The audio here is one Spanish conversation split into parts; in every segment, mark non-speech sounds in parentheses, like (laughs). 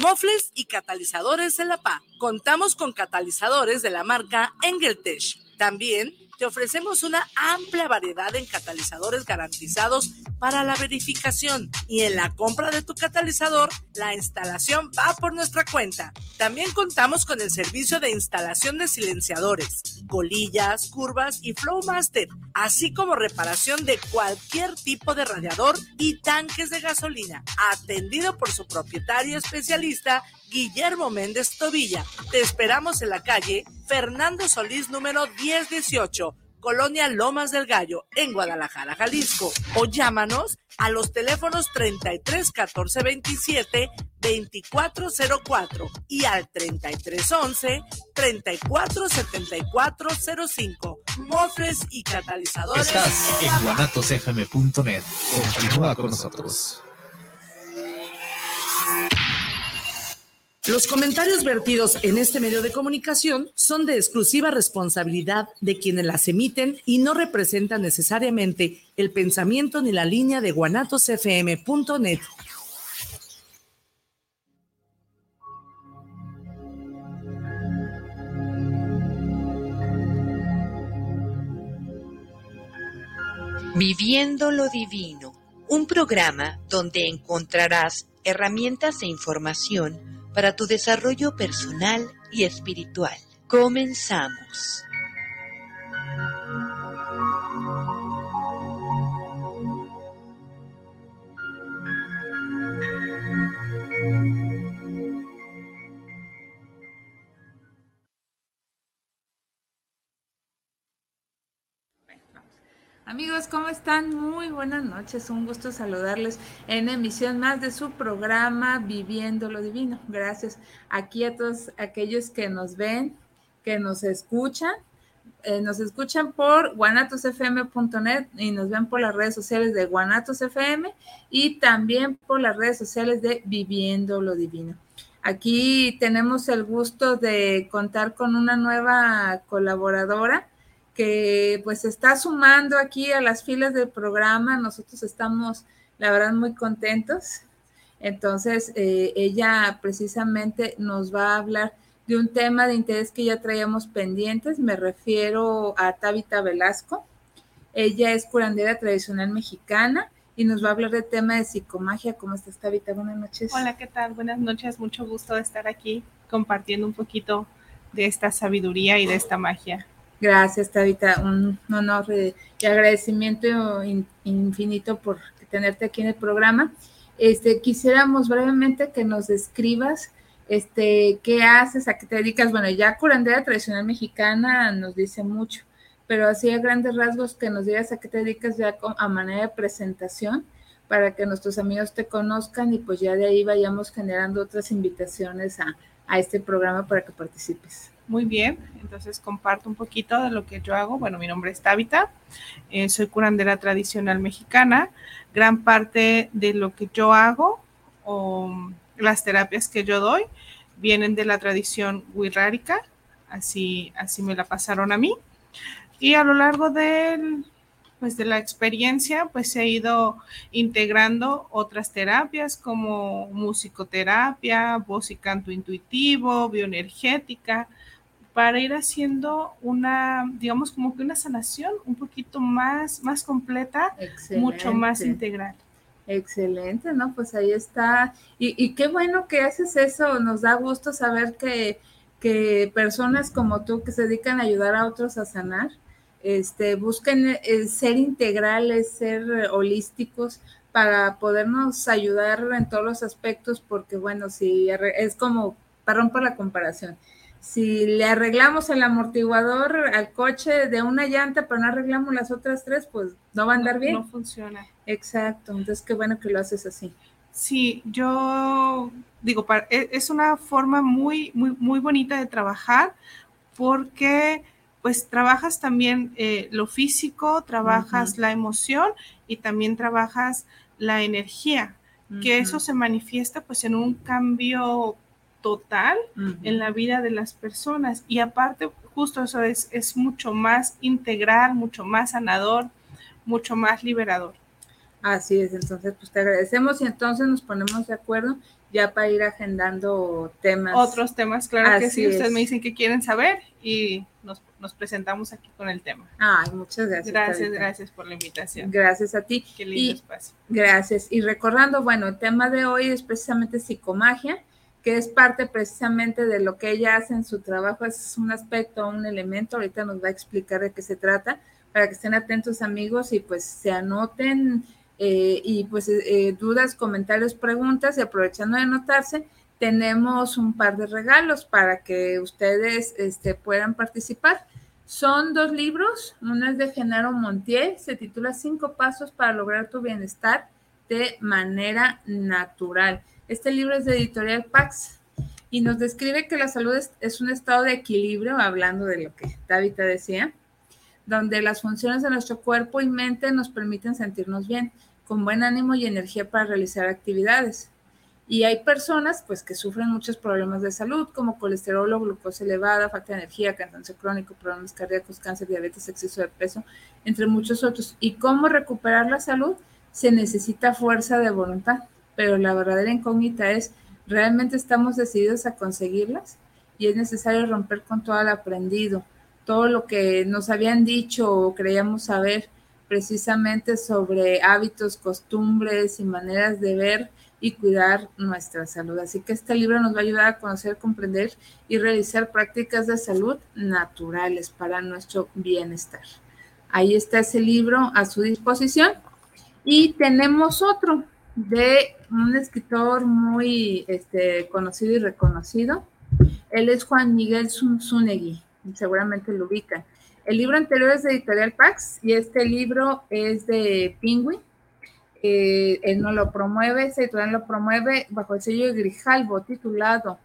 mofles y catalizadores en La PA. Contamos con catalizadores de la marca Engeltech. También te ofrecemos una amplia variedad en catalizadores garantizados para la verificación y en la compra de tu catalizador, la instalación va por nuestra cuenta. También contamos con el servicio de instalación de silenciadores, colillas, curvas y Flowmaster, así como reparación de cualquier tipo de radiador y tanques de gasolina, atendido por su propietario especialista Guillermo Méndez Tobilla. Te esperamos en la calle Fernando Solís número 1018 Colonia Lomas del Gallo, en Guadalajara, Jalisco. O llámanos a los teléfonos 33 14 27 2404 y al 33 11 34 74 05. Mofres y catalizadores. Estás en guanatosfm.net. Continúa con nosotros. Los comentarios vertidos en este medio de comunicación son de exclusiva responsabilidad de quienes las emiten y no representan necesariamente el pensamiento ni la línea de guanatosfm.net. Viviendo lo Divino, un programa donde encontrarás herramientas e información para tu desarrollo personal y espiritual. Comenzamos. Amigos, ¿cómo están? Muy buenas noches. Un gusto saludarles en emisión más de su programa Viviendo lo Divino. Gracias aquí a todos aquellos que nos ven, que nos escuchan. Eh, nos escuchan por guanatosfm.net y nos ven por las redes sociales de guanatosfm y también por las redes sociales de Viviendo lo Divino. Aquí tenemos el gusto de contar con una nueva colaboradora que pues está sumando aquí a las filas del programa. Nosotros estamos, la verdad, muy contentos. Entonces, eh, ella precisamente nos va a hablar de un tema de interés que ya traíamos pendientes. Me refiero a Tabita Velasco. Ella es curandera tradicional mexicana y nos va a hablar del tema de psicomagia. ¿Cómo estás, Tabita? Buenas noches. Hola, ¿qué tal? Buenas noches. Mucho gusto de estar aquí compartiendo un poquito de esta sabiduría y de esta magia. Gracias, Tabita. Un honor y agradecimiento infinito por tenerte aquí en el programa. Este, quisiéramos brevemente que nos describas este, qué haces, a qué te dedicas. Bueno, ya curandera tradicional mexicana nos dice mucho, pero así a grandes rasgos que nos digas a qué te dedicas ya a manera de presentación para que nuestros amigos te conozcan y pues ya de ahí vayamos generando otras invitaciones a, a este programa para que participes. Muy bien, entonces comparto un poquito de lo que yo hago. Bueno, mi nombre es Tabita, eh, soy curandera tradicional mexicana. Gran parte de lo que yo hago o las terapias que yo doy vienen de la tradición wixárika, así, así me la pasaron a mí. Y a lo largo del, pues de la experiencia, pues ha ido integrando otras terapias como musicoterapia, voz y canto intuitivo, bioenergética, para ir haciendo una, digamos, como que una sanación un poquito más, más completa, mucho más integral. Excelente, ¿no? Pues ahí está. Y, y, qué bueno que haces eso. Nos da gusto saber que, que, personas como tú que se dedican a ayudar a otros a sanar, este, busquen eh, ser integrales, ser holísticos para podernos ayudar en todos los aspectos, porque bueno, si es como, para romper la comparación si le arreglamos el amortiguador al coche de una llanta, pero no arreglamos las otras tres, pues no va a andar bien. No funciona. Exacto, entonces qué bueno que lo haces así. Sí, yo digo, e, es una forma muy, muy, muy bonita de trabajar porque pues trabajas también eh, lo físico, trabajas la emoción y también trabajas la energía, que eso se manifiesta pues en un cambio total en la vida de las personas. Y aparte, justo eso es, es mucho más integral, mucho más sanador, mucho más liberador. Así es, entonces pues te agradecemos y entonces nos ponemos de acuerdo ya para ir agendando temas. Otros temas, claro que sí. Ustedes es. me dicen que quieren saber y nos, nos presentamos aquí con el tema. Ay, muchas gracias. Gracias, gracias por la invitación. Gracias a ti. Qué lindo Y espacio. Gracias. Y recordando, bueno, el tema de hoy es precisamente psicomagia, que es parte precisamente de lo que ella hace en su trabajo, es un aspecto, un elemento, ahorita nos va a explicar de qué se trata, para que estén atentos amigos y pues se anoten eh, y pues eh, dudas, comentarios, preguntas y aprovechando de anotarse, tenemos un par de regalos para que ustedes este, puedan participar. Son dos libros, uno es de Genaro Montiel, se titula Cinco Pasos para lograr tu bienestar de manera natural. Este libro es de editorial Pax y nos describe que la salud es, un estado de equilibrio, hablando de lo que Tabitha decía, donde las funciones de nuestro cuerpo y mente nos permiten sentirnos bien, con buen ánimo y energía para realizar actividades. Y hay personas pues que sufren muchos problemas de salud, como colesterol o glucosa elevada, falta de energía, cansancio crónico, problemas cardíacos, cáncer, diabetes, exceso de peso, entre muchos otros. ¿Y cómo recuperar la salud? Se necesita fuerza de voluntad, pero la verdadera incógnita es, ¿realmente estamos decididos a conseguirlas? Y es necesario romper con todo lo aprendido, todo lo que nos habían dicho o creíamos saber precisamente sobre hábitos, costumbres y maneras de ver y cuidar nuestra salud. Así que este libro nos va a ayudar a conocer, comprender y realizar prácticas de salud naturales para nuestro bienestar. Ahí está ese libro a su disposición. Y tenemos otro de un escritor muy este, conocido y reconocido. Él es Juan Miguel Zunzunegui, seguramente lo ubican. El libro anterior es de Editorial Pax y este libro es de Penguin eh, él no lo promueve, ese editorial lo promueve bajo el sello de Grijalbo, titulado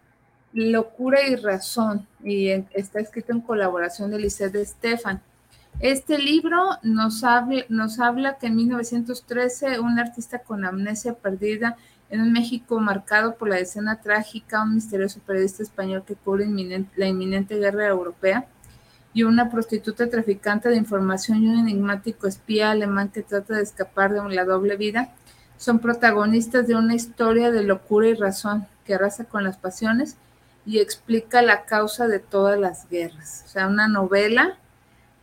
Locura y Razón, y está escrito en colaboración de Lisette de Stefan. Este libro nos habla, nos habla que en 1913 un artista con amnesia perdida en un México marcado por la escena trágica, un misterioso periodista español que cubre la inminente guerra europea, y una prostituta traficante de información y un enigmático espía alemán que trata de escapar de la doble vida, son protagonistas de una historia de locura y razón que arrasa con las pasiones y explica la causa de todas las guerras. O sea, una novela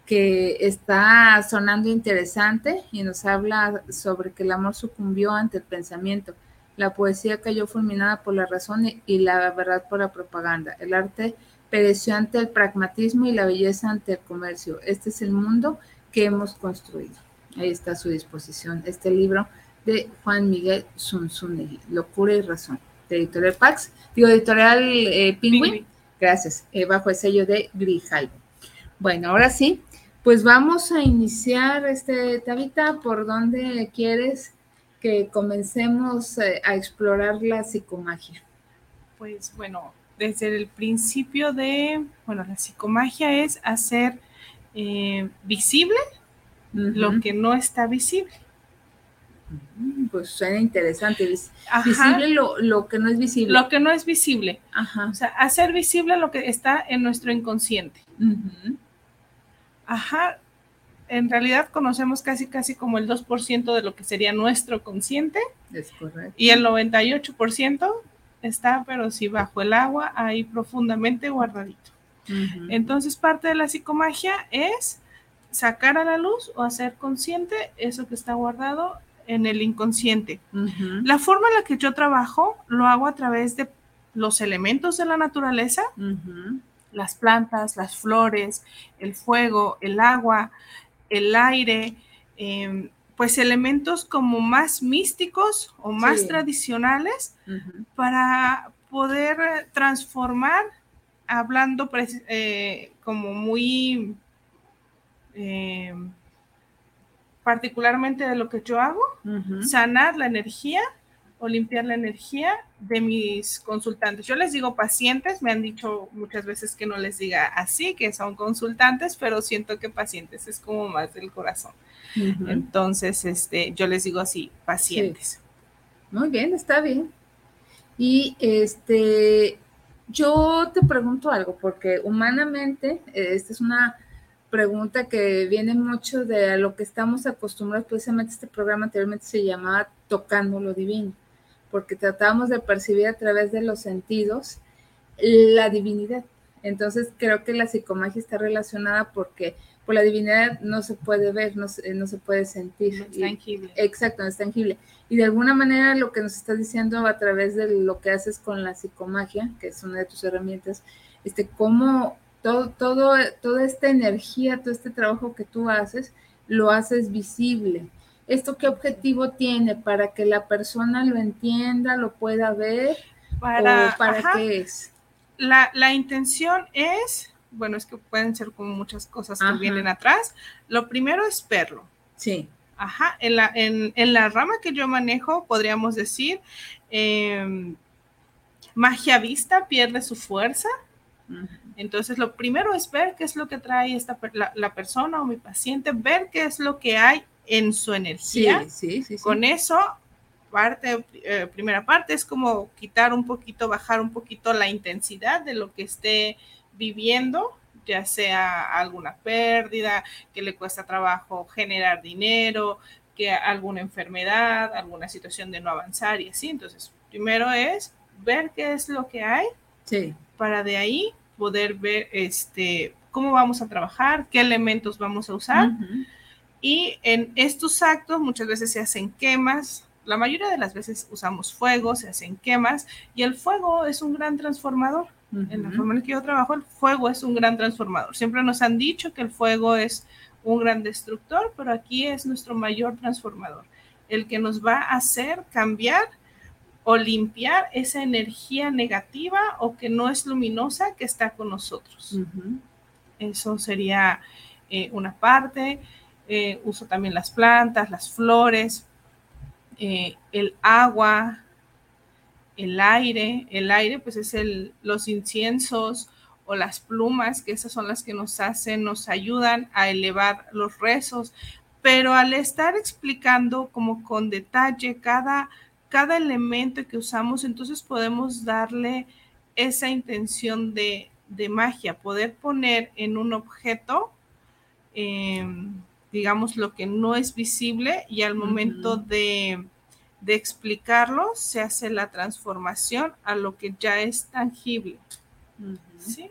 que está sonando interesante y nos habla sobre que el amor sucumbió ante el pensamiento. La poesía cayó fulminada por la razón y la verdad por la propaganda. El arte pereció ante el pragmatismo y la belleza ante el comercio. Este es el mundo que hemos construido. Ahí está a su disposición este libro de Juan Miguel Zunzunegui, Locura y Razón, de Editorial Pax, digo, Editorial eh, Penguin, gracias, eh, bajo el sello de Grijalvo. Bueno, ahora sí, pues vamos a iniciar, este, Tabita, ¿por dónde quieres que comencemos eh, a explorar la psicomagia? Pues bueno, desde el principio de, bueno, la psicomagia es hacer eh, visible uh -huh. lo que no está visible. Pues suena interesante. Vis Ajá. Visible lo, lo, que no es visible. Lo que no es visible. Ajá. O sea, hacer visible lo que está en nuestro inconsciente. Uh -huh. Ajá. En realidad conocemos casi casi como el 2% de lo que sería nuestro consciente. Es correcto. Y el 98% está, pero sí bajo el agua, ahí profundamente guardadito. Uh -huh. Entonces, parte de la psicomagia es sacar a la luz o hacer consciente eso que está guardado en el inconsciente. Uh -huh. La forma en la que yo trabajo lo hago a través de los elementos de la naturaleza, uh -huh. Las plantas, las flores, el fuego, el agua, el aire, eh, pues elementos como más místicos o más Sí. tradicionales uh -huh. para poder transformar, hablando eh, como muy eh, particularmente de lo que yo hago, Uh -huh. sanar la energía o limpiar la energía de mis consultantes. Yo les digo pacientes, me han dicho muchas veces que no les diga así, que son consultantes, pero siento que pacientes es como más del corazón. Uh -huh. Entonces, este, yo les digo así, pacientes. Muy bien, está bien. Y este, yo te pregunto algo, porque humanamente, esta es una pregunta que viene mucho de a lo que estamos acostumbrados, precisamente este programa anteriormente se llamaba Tocando lo Divino, porque tratamos de percibir a través de los sentidos la divinidad. Entonces creo que la psicomagia está relacionada porque por la divinidad no se puede ver, no, no se puede sentir. No es tangible. exacto, no es tangible. Y de alguna manera lo que nos estás diciendo a través de lo que haces con la psicomagia, que es una de tus herramientas, este, cómo todo, todo, toda esta energía, todo este trabajo que tú haces, lo haces visible. ¿Esto qué objetivo tiene? ¿Para que la persona lo entienda, lo pueda ver? Para, ¿O para ajá. qué es? La, la intención es, bueno, es que pueden ser como muchas cosas que Ajá. vienen atrás. Lo primero es verlo. Sí. Ajá, en la, en, en la rama que yo manejo, podríamos decir, eh, magia vista pierde su fuerza. Entonces, lo primero es ver qué es lo que trae esta, la, la persona o mi paciente, ver qué es lo que hay en su energía. sí, sí. sí. Con eso, parte, eh, primera parte es como quitar un poquito, bajar un poquito la intensidad de lo que esté viviendo, ya sea alguna pérdida, que le cuesta trabajo generar dinero, que alguna enfermedad, alguna situación de no avanzar y así. Entonces, primero es ver qué es lo que hay Sí. para de ahí poder ver este cómo vamos a trabajar, qué elementos vamos a usar. Ujú. Y en estos actos muchas veces se hacen quemas, la mayoría de las veces usamos fuego, se hacen quemas, y el fuego es un gran transformador. En la forma en que yo trabajo, el fuego es un gran transformador. Siempre nos han dicho que el fuego es un gran destructor, pero aquí es nuestro mayor transformador, el que nos va a hacer cambiar o limpiar esa energía negativa o que no es luminosa que está con nosotros. Ujú. Eso sería eh, una parte. Eh, uso también las plantas, las flores, eh, el agua, el aire. El aire, pues es el, los inciensos o las plumas, que esas son las que nos hacen, nos ayudan a elevar los rezos. Pero al estar explicando como con detalle cada, cada elemento que usamos, entonces podemos darle esa intención de, de magia, poder poner en un objeto, eh, digamos, lo que no es visible y al momento de, de explicarlo se hace la transformación a lo que ya es tangible. ¿sí?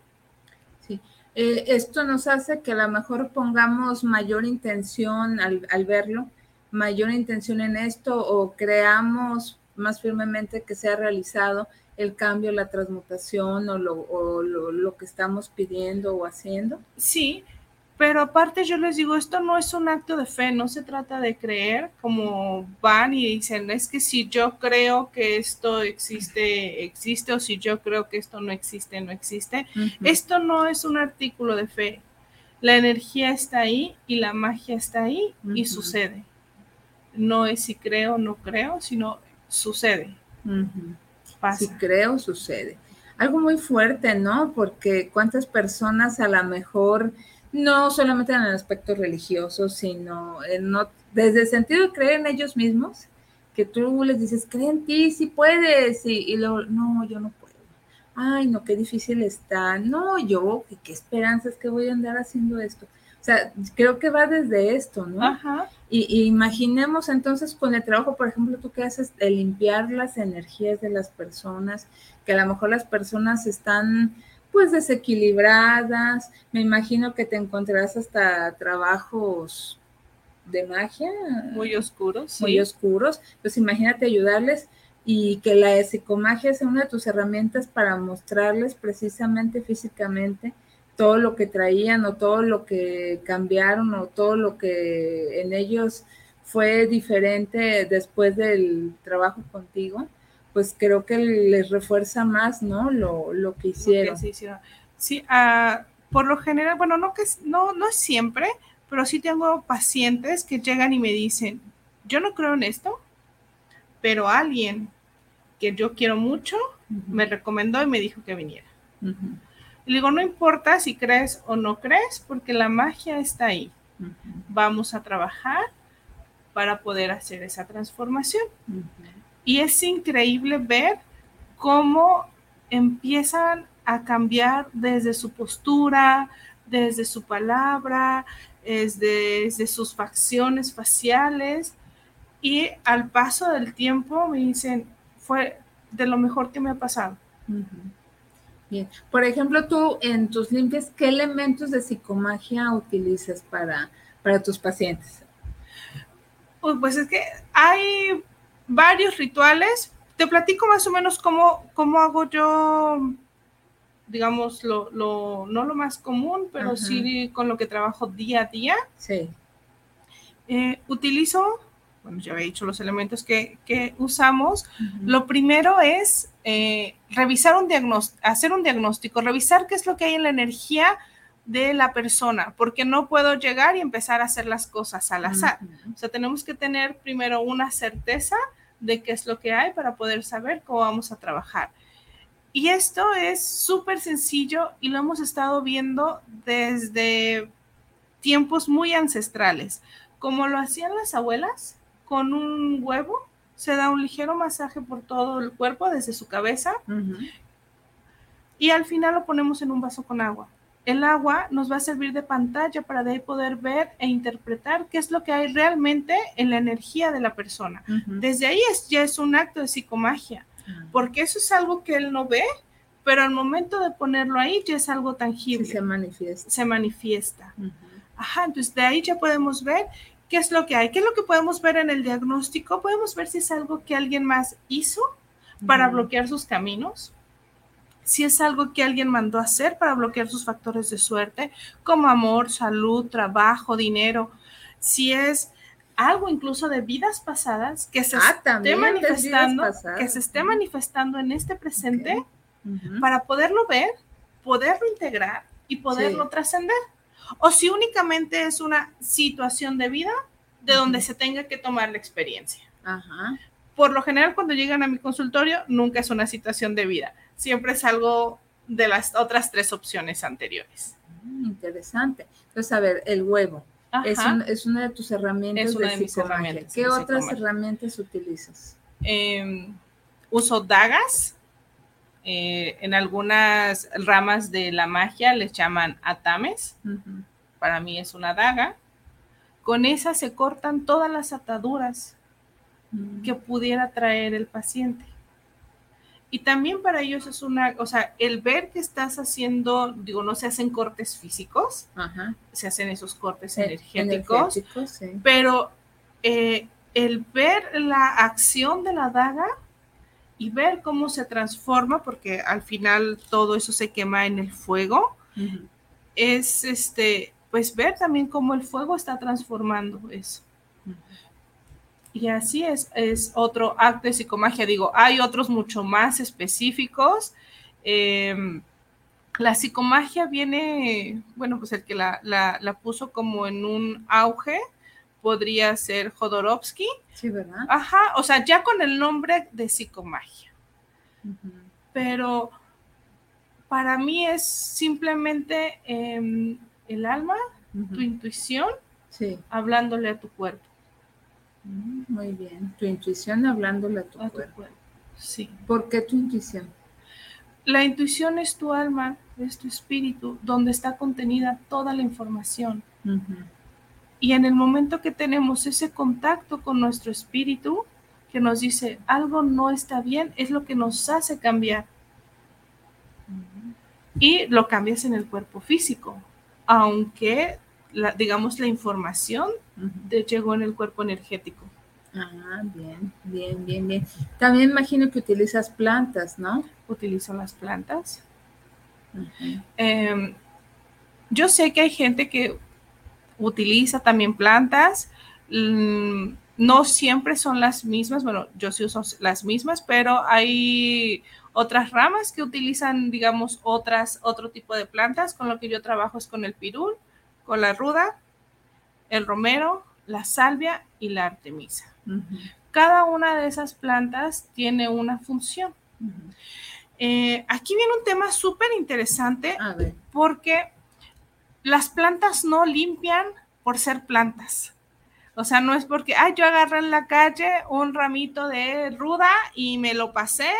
Sí. Eh, esto nos hace que a lo mejor pongamos mayor intención al, al verlo, mayor intención en esto o creamos más firmemente que sea realizado el cambio, la transmutación o lo, o lo, lo que estamos pidiendo o haciendo. Sí, pero aparte yo les digo, esto no es un acto de fe, no se trata de creer como van y dicen, es que si yo creo que esto existe, existe, o si yo creo que esto no existe, no existe. Esto no es un artículo de fe. La energía está ahí y la magia está ahí y sucede. No es si creo o no creo, sino sucede, pasa. Si creo, sucede. Algo muy fuerte, ¿no? Porque cuántas personas a lo mejor, no solamente en el aspecto religioso, sino en, ot- desde el sentido de creer en ellos mismos, que tú les dices, cree en ti, si puedes, y, y luego, no, yo no puedo. Ay, no, qué difícil está. No, yo, ¿qué, qué esperanzas que voy a andar haciendo esto? O sea, creo que va desde esto, ¿no? Ajá. Y, y imaginemos entonces con el trabajo, por ejemplo, tú que haces de limpiar las energías de las personas, que a lo mejor las personas están pues desequilibradas, me imagino que te encontrarás hasta trabajos de magia. Muy oscuro, sí. muy oscuros, pues imagínate ayudarles y que la psicomagia sea una de tus herramientas para mostrarles precisamente físicamente todo lo que traían o todo lo que cambiaron o todo lo que en ellos fue diferente después del trabajo contigo, pues creo que les refuerza más, ¿no? Lo, lo que Lo que hicieron. hicieron. Sí, ah, por lo general, bueno, no que es- no, no es siempre, pero sí tengo pacientes que llegan y me dicen, yo no creo en esto, pero alguien que yo quiero mucho me recomendó y me dijo que viniera. ujú, Y le digo, no importa si crees o no crees, porque la magia está ahí. Vamos a trabajar para poder hacer esa transformación. Y es increíble ver cómo empiezan a cambiar desde su postura, desde su palabra, desde, desde sus facciones faciales. Y al paso del tiempo me dicen, fue de lo mejor que me ha pasado. Bien. Por ejemplo, tú en tus limpias, ¿qué elementos de psicomagia utilizas para, para tus pacientes? Pues es que hay varios rituales. Te platico más o menos cómo, cómo hago yo, digamos, lo, lo, no lo más común, pero sí con lo que trabajo día a día. Sí. Eh, utilizo bueno, ya había dicho los elementos que, usamos. Lo primero es eh, revisar un diagnóstico, hacer un diagnóstico, revisar qué es lo que hay en la energía de la persona, porque no puedo llegar y empezar a hacer las cosas al azar. O sea, tenemos que tener primero una certeza de qué es lo que hay para poder saber cómo vamos a trabajar. Y esto es súper sencillo y lo hemos estado viendo desde tiempos muy ancestrales, como lo hacían las abuelas, con un huevo, se da un ligero masaje por todo el cuerpo, desde su cabeza, y al final lo ponemos en un vaso con agua. El agua nos va a servir de pantalla para de ahí poder ver e interpretar qué es lo que hay realmente en la energía de la persona. Desde ahí es, ya es un acto de psicomagia, porque eso es algo que él no ve, pero al momento de ponerlo ahí ya es algo tangible. se manifiesta. Se manifiesta. Ajá, entonces de ahí ya podemos ver ¿Qué es lo que hay? ¿Qué es lo que podemos ver en el diagnóstico? Podemos ver si es algo que alguien más hizo para bloquear sus caminos, si es algo que alguien mandó a hacer para bloquear sus factores de suerte, como amor, salud, trabajo, dinero, si es algo incluso de vidas pasadas que se ah, esté manifestando, que se esté manifestando en este presente para poderlo ver, poderlo integrar y poderlo trascender. O si únicamente es una situación de vida de donde se tenga que tomar la experiencia. Por lo general, cuando llegan a mi consultorio, nunca es una situación de vida, siempre es algo de las otras tres opciones anteriores. Mm, interesante. Entonces, a ver, el huevo. Es, una de tus herramientas de, de ¿Qué otras herramientas utilizas? Em, uso dagas. Eh, en algunas ramas de la magia les llaman atames. Para mí es una daga. Con esa se cortan todas las ataduras mm. que pudiera traer el paciente. Y también para ellos es una, o sea, el ver que estás haciendo, digo, no se hacen cortes físicos, se hacen esos cortes e, energéticos, pero eh, el ver la acción de la daga y ver cómo se transforma, porque al final todo eso se quema en el fuego, es este, pues ver también cómo el fuego está transformando eso. Y así es, es otro acto de psicomagia. Digo, hay otros mucho más específicos. Em, la psicomagia viene, bueno, pues el que la, la, puso como en un auge podría ser Jodorowsky. Sí, ¿verdad? Ajá, o sea, ya con el nombre de psicomagia. Pero para mí es simplemente em, el alma, tu intuición, sí. hablándole a tu cuerpo. Mm, muy bien, tu intuición hablándole a tu, cuerpo. Sí. ¿Por qué tu intuición? La intuición es tu alma, es tu espíritu, donde está contenida toda la información. Y en el momento que tenemos ese contacto con nuestro espíritu, que nos dice algo no está bien, es lo que nos hace cambiar. Y lo cambias en el cuerpo físico, aunque, la, digamos, la información llegó en el cuerpo energético. Ah, bien, bien, bien, bien. También imagino que utilizas plantas, ¿no? Utilizo las plantas. Em, yo sé que hay gente que utiliza también plantas. Mm, no siempre son las mismas, bueno, yo sí uso las mismas, pero hay otras ramas que utilizan, digamos, otras, otro tipo de plantas. Con lo que yo trabajo es con el pirul, con la ruda, el romero, la salvia y la artemisa. Cada una de esas plantas tiene una función. Eh, aquí viene un tema súper interesante porque las plantas no limpian por ser plantas. O sea, no es porque, ay, yo agarré en la calle un ramito de ruda y me lo pasé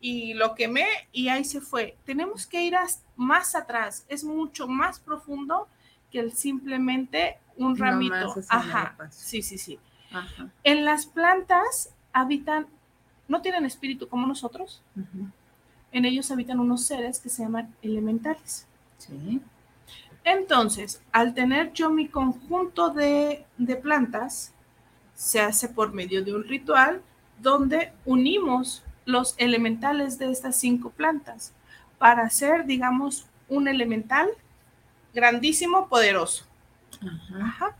y lo quemé y ahí se fue. Tenemos que ir más atrás, es mucho más profundo que simplemente un ramito. Ajá, sí, sí, sí. En las plantas habitan no tienen espíritu como nosotros. En ellos habitan unos seres que se llaman elementales. Sí. Entonces, al tener yo mi conjunto de, de plantas, se hace por medio de un ritual donde unimos los elementales de estas cinco plantas para hacer, digamos, un elemental grandísimo, poderoso. Ajá. Ajá.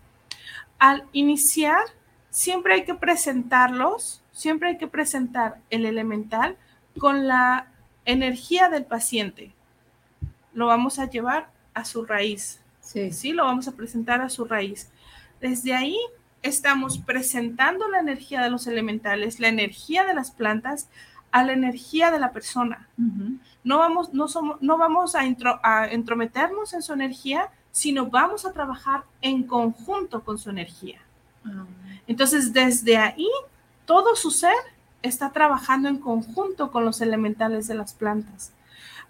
Al iniciar, siempre hay que presentarlos, siempre hay que presentar el elemental con la energía del paciente. Lo vamos a llevar a su raíz, Sí. ¿sí? Lo vamos a presentar a su raíz. Desde ahí estamos presentando la energía de los elementales, la energía de las plantas a la energía de la persona. No vamos, no somos, no vamos a, intro- a entrometernos en su energía, sino vamos a trabajar en conjunto con su energía. Ah, Entonces, desde ahí, todo su ser está trabajando en conjunto con los elementales de las plantas.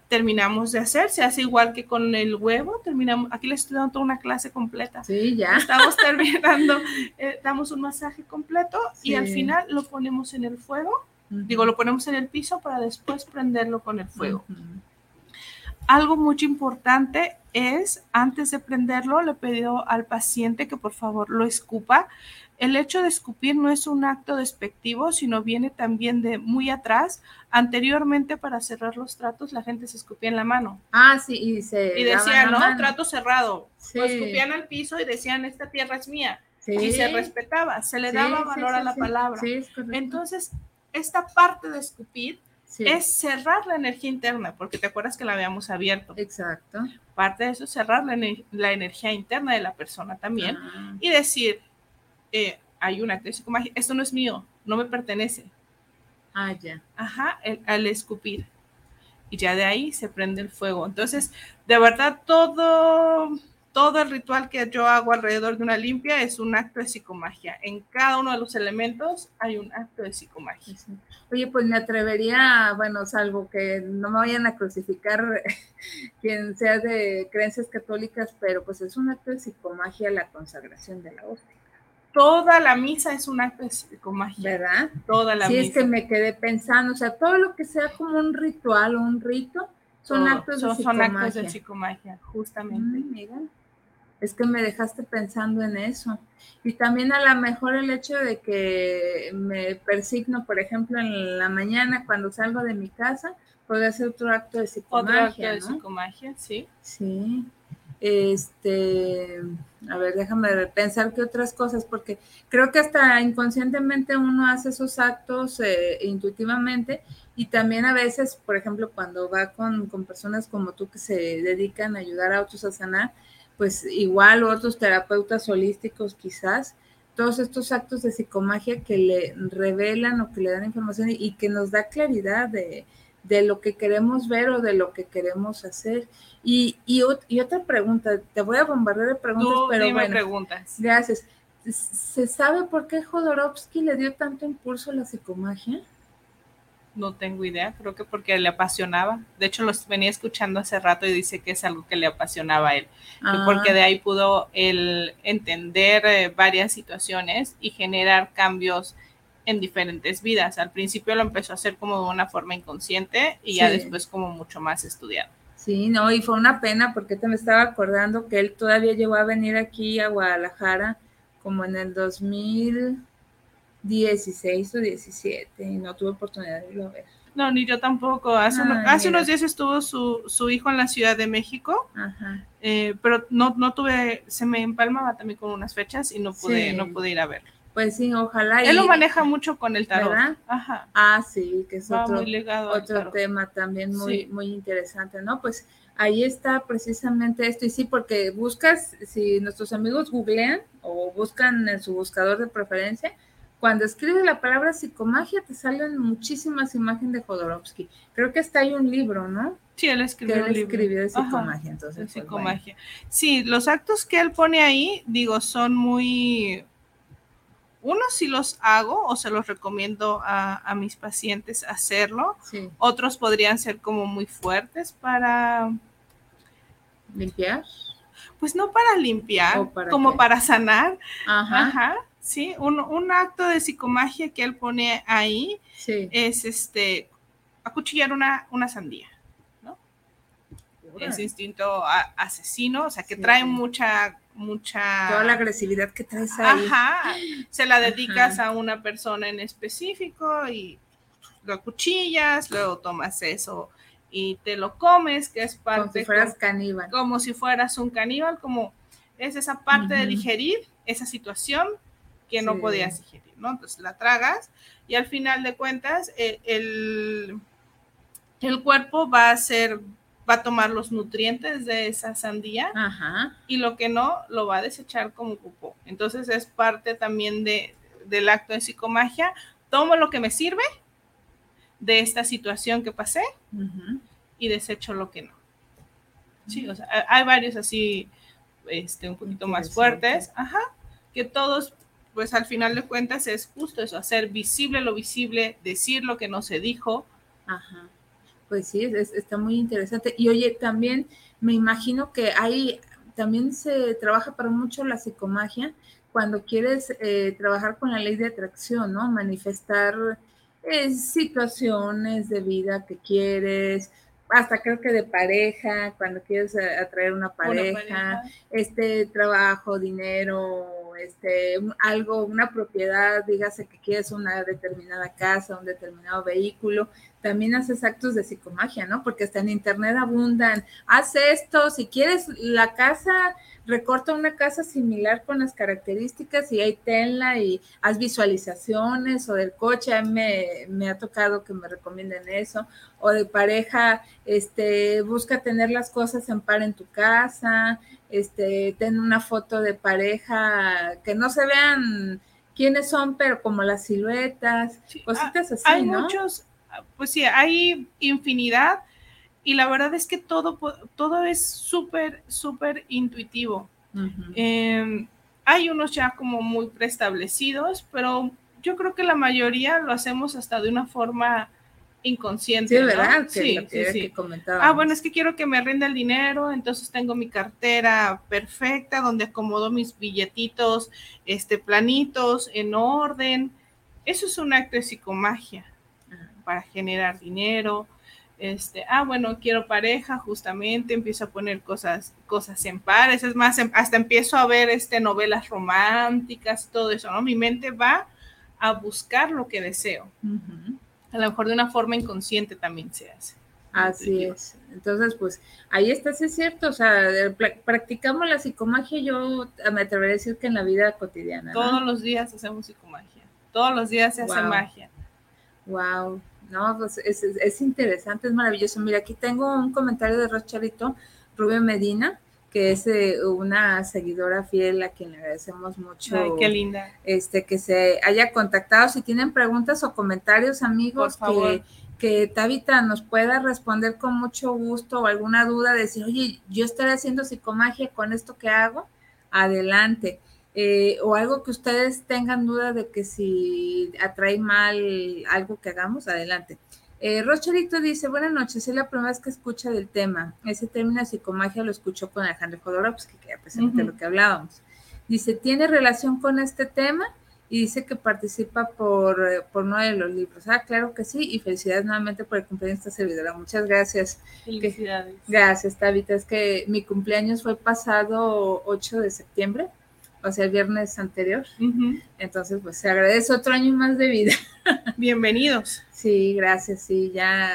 Terminamos de hacer, se hace igual que con el huevo, terminamos, aquí les estoy dando toda una clase completa. Sí, ya. Estamos (laughs) terminando, eh, damos un masaje completo y al final lo ponemos en el fuego. Digo, lo ponemos en el piso para después prenderlo con el fuego. Ujú. Algo muy importante es, antes de prenderlo, le pido al paciente que por favor lo escupa. El hecho de escupir no es un acto despectivo, sino viene también de muy atrás. Anteriormente, para cerrar los tratos, la gente se escupía en la mano Ah, sí, y se. y decían, no, mano. trato cerrado. Sí. Lo escupían al piso y decían, esta tierra es mía. Sí. Y se respetaba, se le Sí, daba valor a la palabra. Entonces, esta parte de escupir Sí, es cerrar la energía interna, porque te acuerdas que la habíamos abierto. Exacto. Parte de eso es cerrar la, la energía interna de la persona también Ah, y decir, eh, hay una esto no es mío, no me pertenece. ah, ya. Ajá, el- al escupir. Y ya de ahí se prende el fuego. Entonces, de verdad, todo, todo el ritual que yo hago alrededor de una limpia es un acto de psicomagia. En cada uno de los elementos hay un acto de psicomagia. Sí. Oye, pues me atrevería, bueno, salvo que no me vayan a crucificar (laughs) quien sea de creencias católicas, pero pues es un acto de psicomagia la consagración de la hostia, Toda la misa es un acto de psicomagia. ¿verdad? Toda la Sí, misa. es que me quedé pensando, o sea, todo lo que sea como un ritual o un rito son Todo. actos de son, son psicomagia. actos de psicomagia, justamente. Mm, mira, es que me dejaste pensando en eso. Y también a lo mejor el hecho de que me persigno, por ejemplo, en la mañana cuando salgo de mi casa, puede ser otro acto de Otro psicomagia, acto de psicomagia, sí. Sí. Este, a ver, déjame pensar qué otras cosas, porque creo que hasta inconscientemente uno hace esos actos eh, intuitivamente y también a veces, por ejemplo, cuando va con, con personas como tú que se dedican a ayudar a otros a sanar, pues igual otros terapeutas holísticos quizás, todos estos actos de psicomagia que le revelan o que le dan información y, y que nos da claridad de, de lo que queremos ver o de lo que queremos hacer. Y, y, ot- y otra pregunta, te voy a bombardear de preguntas, Tú pero bueno, preguntas. gracias. ¿Se sabe por qué Jodorowsky le dio tanto impulso a la psicomagia? No tengo idea, creo que porque le apasionaba. De hecho, los venía escuchando hace rato y dice que es algo que le apasionaba a él. y Ah, porque de ahí pudo él entender eh, varias situaciones y generar cambios en diferentes vidas. Al principio lo empezó a hacer como de una forma inconsciente y ya después como mucho más estudiado. Sí, no, y fue una pena porque te me estaba acordando que él todavía llegó a venir aquí a Guadalajara como en el 2016 o 17 y no tuve oportunidad de irlo a ver. No, ni yo tampoco. Hace, uno- Ay, hace unos días estuvo su, su hijo en la Ciudad de México, Ajá. eh, pero no, no tuve, se me empalmaba también con unas fechas y no pude, Sí. no pude ir a ver. Pues sí, ojalá. Él lo maneja mucho con el tarot. ¿Verdad? Ajá. Ah, sí, que es Va otro, otro tema también muy, Sí. muy interesante, ¿no? Pues ahí está precisamente esto, y sí, porque buscas, si nuestros amigos googlean o buscan en su buscador de preferencia, cuando escribe la palabra psicomagia te salen muchísimas imágenes de Jodorowsky. Creo que hasta hay un libro, ¿no? Sí, él Que escribió él un libro. escribió de Ajá. psicomagia, entonces. de pues, bueno. psicomagia. Sí, los actos que él pone ahí, digo, son muy... Unos sí los hago o se los recomiendo a, a mis pacientes hacerlo. Sí, Otros podrían ser como muy fuertes para, limpiar. pues no para limpiar, ¿O para como qué? para sanar. Ajá. Ajá. Sí, un, un acto de psicomagia que él pone ahí Sí. es este acuchillar una, una sandía, ¿no? Ese instinto a- asesino, o sea, que Sí. trae mucha, mucha... Toda la agresividad que traes ahí. Ajá, se la dedicas Ajá. a una persona en específico y lo acuchillas, luego tomas eso y te lo comes, que es como parte si fueras co- caníbal. como, si fueras un caníbal, como es esa parte de digerir esa situación que no Sí. podías digerir, ¿no? Entonces la tragas y al final de cuentas eh, el, el cuerpo va a hacer, va a tomar los nutrientes de esa sandía Ajá. y lo que no lo va a desechar como popó. Entonces es parte también de, del acto de psicomagia. Tomo lo que me sirve de esta situación que pasé ujú. y desecho lo que no. Sí, o sea, hay varios así, este, un poquito más fuertes, ajá, que todos, pues al final de cuentas es justo eso, hacer visible lo visible, decir lo que no se dijo. Ajá. Pues sí, es- está muy interesante. Y oye, también me imagino que hay, también se trabaja para mucho la psicomagia cuando quieres eh, trabajar con la ley de atracción, ¿no? Manifestar eh, situaciones de vida que quieres, hasta creo que de pareja, cuando quieres eh, atraer una Una pareja, este trabajo, dinero, este algo, una propiedad, dígase que quieres una determinada casa, un determinado vehículo, también haces actos de psicomagia, ¿no? Porque hasta en internet abundan, haz esto, si quieres la casa, recorta una casa similar con las características y ahí tenla y haz visualizaciones o del coche, a mí me, me ha tocado que me recomienden eso, o de pareja, este, busca tener las cosas en par en tu casa, este, ten una foto de pareja que no se vean quiénes son, pero como las siluetas, Sí, cositas así, hay ¿no? muchos, pues sí, hay infinidad y la verdad es que todo, todo es súper, súper intuitivo. Eh, hay unos ya como muy preestablecidos, pero yo creo que la mayoría lo hacemos hasta de una forma inconsciente. sí, ¿no? ¿verdad? Que Sí, que, sí, sí. que. Ah, bueno, es que quiero que me rinda el dinero, entonces tengo mi cartera perfecta donde acomodo mis billetitos, este, planitos, en orden. Eso es un acto de psicomagia Ajá. para generar dinero. Este, ah, bueno, quiero pareja, justamente empiezo a poner cosas, cosas en pares, es más, em- hasta empiezo a ver este, novelas románticas, todo eso, ¿no? Mi mente va a buscar lo que deseo. Ujú. A lo mejor de una forma inconsciente también se hace. Así es. Entonces, pues ahí está, sí es cierto. O sea, practicamos la psicomagia, yo me atrevería a decir que en la vida cotidiana. ¿no? Todos los días hacemos psicomagia. Todos los días se hace magia. Wow, no, pues es, es- es interesante, es maravilloso. Mira, aquí tengo un comentario de Rocharito Rubio Medina, que es eh, una seguidora fiel a quien le agradecemos mucho Ay, qué linda. este, que se haya contactado. Si tienen preguntas o comentarios, amigos, Por favor. que, que Tabita nos pueda responder con mucho gusto o alguna duda, decir, oye, yo estaré haciendo psicomagia con esto que hago, adelante. Eh, o algo que ustedes tengan duda de que si atrae mal algo que hagamos, adelante. Eh, dice, buenas noches, es la primera vez que escucha del tema. Ese término de psicomagia lo escuchó con Alejandro Jodorowsky, que era precisamente Ujú. lo que hablábamos. Dice, ¿tiene relación con este tema? Y dice que participa por, eh, por uno de los libros. Ah, claro que sí, y felicidades nuevamente por el cumpleaños de esta servidora. Muchas gracias. Felicidades. Gracias, Tabita. Es que mi cumpleaños fue pasado 8 de septiembre, o sea, el viernes anterior. Entonces, pues se agradece otro año más de vida. (laughs) Bienvenidos. Sí, gracias, sí, ya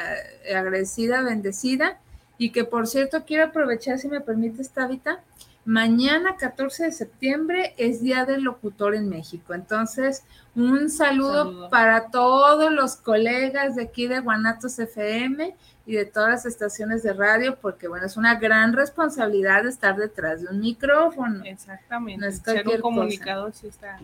agradecida, bendecida. Y que por cierto, quiero aprovechar, si me permites, Tabita, mañana 14 de septiembre es Día del Locutor en México. Entonces, un saludo, Saludo. para todos los colegas de aquí de Guanatos FM y de todas las estaciones de radio, porque bueno, es una gran responsabilidad estar detrás de un micrófono. Exactamente. No es Ser cualquier un comunicador sí está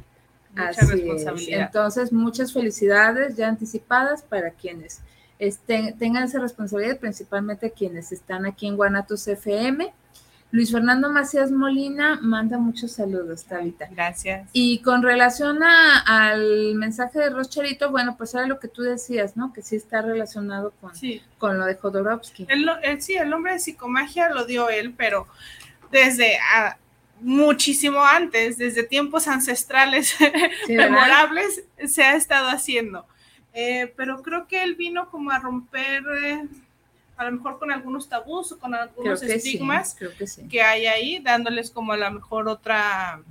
mucha Así es. responsabilidad. Entonces, muchas felicidades ya anticipadas para quienes estén, tengan esa responsabilidad, principalmente quienes están aquí en Guanatos FM. Luis Fernando Macías Molina manda muchos saludos, Tabita. Gracias. Y con relación a- al mensaje de Rocharito, bueno, pues era lo que tú decías, ¿no? Que sí está relacionado con, Sí, con lo de Jodorowsky. el, el- sí, el nombre de psicomagia lo dio él, pero desde, ah, muchísimo antes, desde tiempos ancestrales (laughs) memorables, se ha estado haciendo. Eh, pero creo que él vino como a romper, eh, a lo mejor con algunos tabús o con algunos estigmas que, hay ahí, dándoles como a lo mejor otra,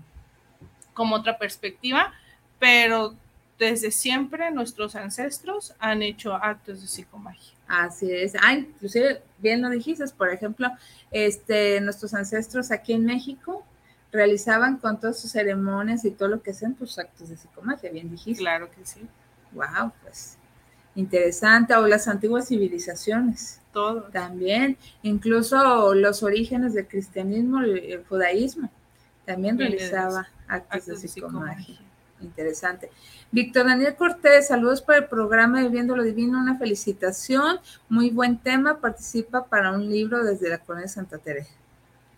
como otra perspectiva, pero desde siempre nuestros ancestros han hecho actos de psicomagia. Así es. Ah, inclusive, bien lo dijiste, por ejemplo, este, nuestros ancestros aquí en México realizaban con todas sus ceremonias y todo lo que hacen, pues actos de psicomagia, bien dijiste. Claro que sí. Wow, pues interesante. O las antiguas civilizaciones. Todo. También, incluso los orígenes del cristianismo, el, judaísmo, también realizaba actos, de psicomagia. Interesante. Víctor Daniel Cortés, saludos para el programa Viviendo lo Divino, una felicitación, muy buen tema, participa para un libro desde la colonia Santa Teresa.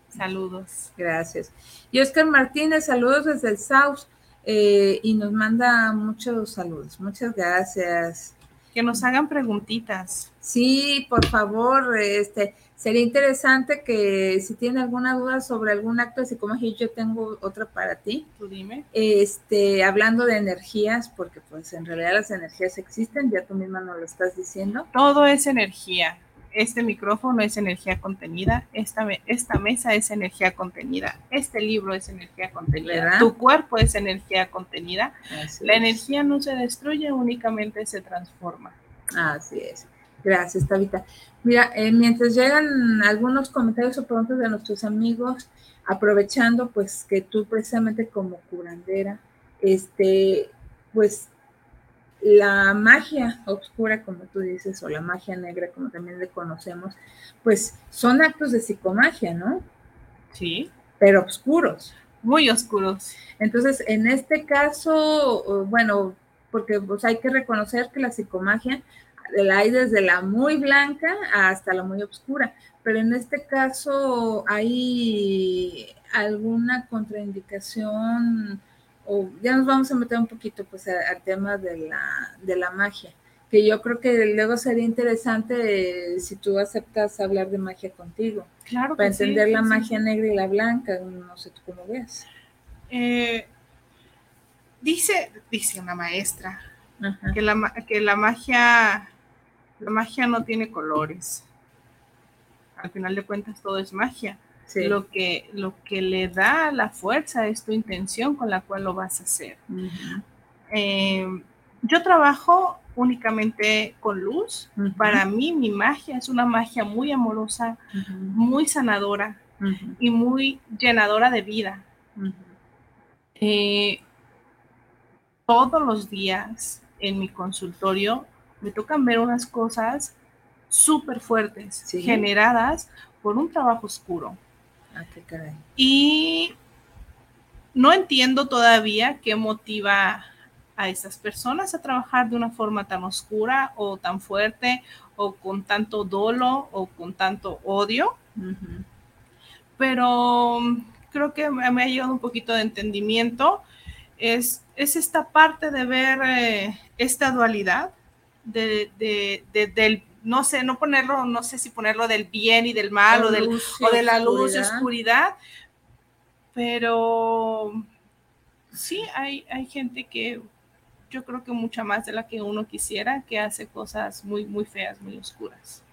Saludos. Gracias. Y Oscar Martínez, saludos desde el South eh, y nos manda muchos saludos. Muchas gracias. Que nos hagan preguntitas. Sí, por favor, este, sería interesante que si tiene alguna duda sobre algún acto de psicomagia, yo tengo otra para ti. Tú dime. Este, hablando de energías, porque pues en realidad las energías existen, ya tú misma nos lo estás diciendo. Todo es energía este micrófono es energía contenida, esta, esta mesa es energía contenida, este libro es energía contenida, tu cuerpo es energía contenida. la energía no se destruye, únicamente se transforma. Así es. Gracias, Tabita. Mira, eh, mientras llegan algunos comentarios o preguntas de nuestros amigos, aprovechando pues que tú precisamente como curandera, este, pues la magia oscura, como tú dices, o la magia negra, como también le conocemos, pues son actos de psicomagia, ¿no? Sí. Pero oscuros. Muy oscuros. Entonces, en este caso, bueno, porque pues, hay que reconocer que la psicomagia la hay desde la muy blanca hasta la muy oscura, pero en este caso hay alguna contraindicación o ya nos vamos a meter un poquito pues al tema de la, de la magia, que yo creo que luego sería interesante eh, si tú aceptas hablar de magia contigo. Claro. Para entender la magia negra y la blanca, no sé tú cómo ves. Eh, dice, dice una maestra que la, que la magia, la magia no tiene colores. Al final de cuentas todo es magia. Lo, que, lo que le da la fuerza es tu intención con la cual lo vas a hacer. Eh, yo trabajo únicamente con luz. Para mí mi magia es una magia muy amorosa, muy sanadora y muy llenadora de vida. Eh, todos los días en mi consultorio me tocan ver unas cosas súper fuertes generadas por un trabajo oscuro. Ah, y no entiendo todavía qué motiva a esas personas a trabajar de una forma tan oscura o tan fuerte o con tanto dolo o con tanto odio. Pero creo que me ha llegado un poquito de entendimiento. Es, es esta parte de ver eh, esta dualidad de, del no sé, no ponerlo, no sé si ponerlo del bien y del mal o, del, o de la luz y oscuridad, pero sí hay, hay gente que yo creo que mucha más de la que uno quisiera, que hace cosas muy, muy feas, muy oscuras.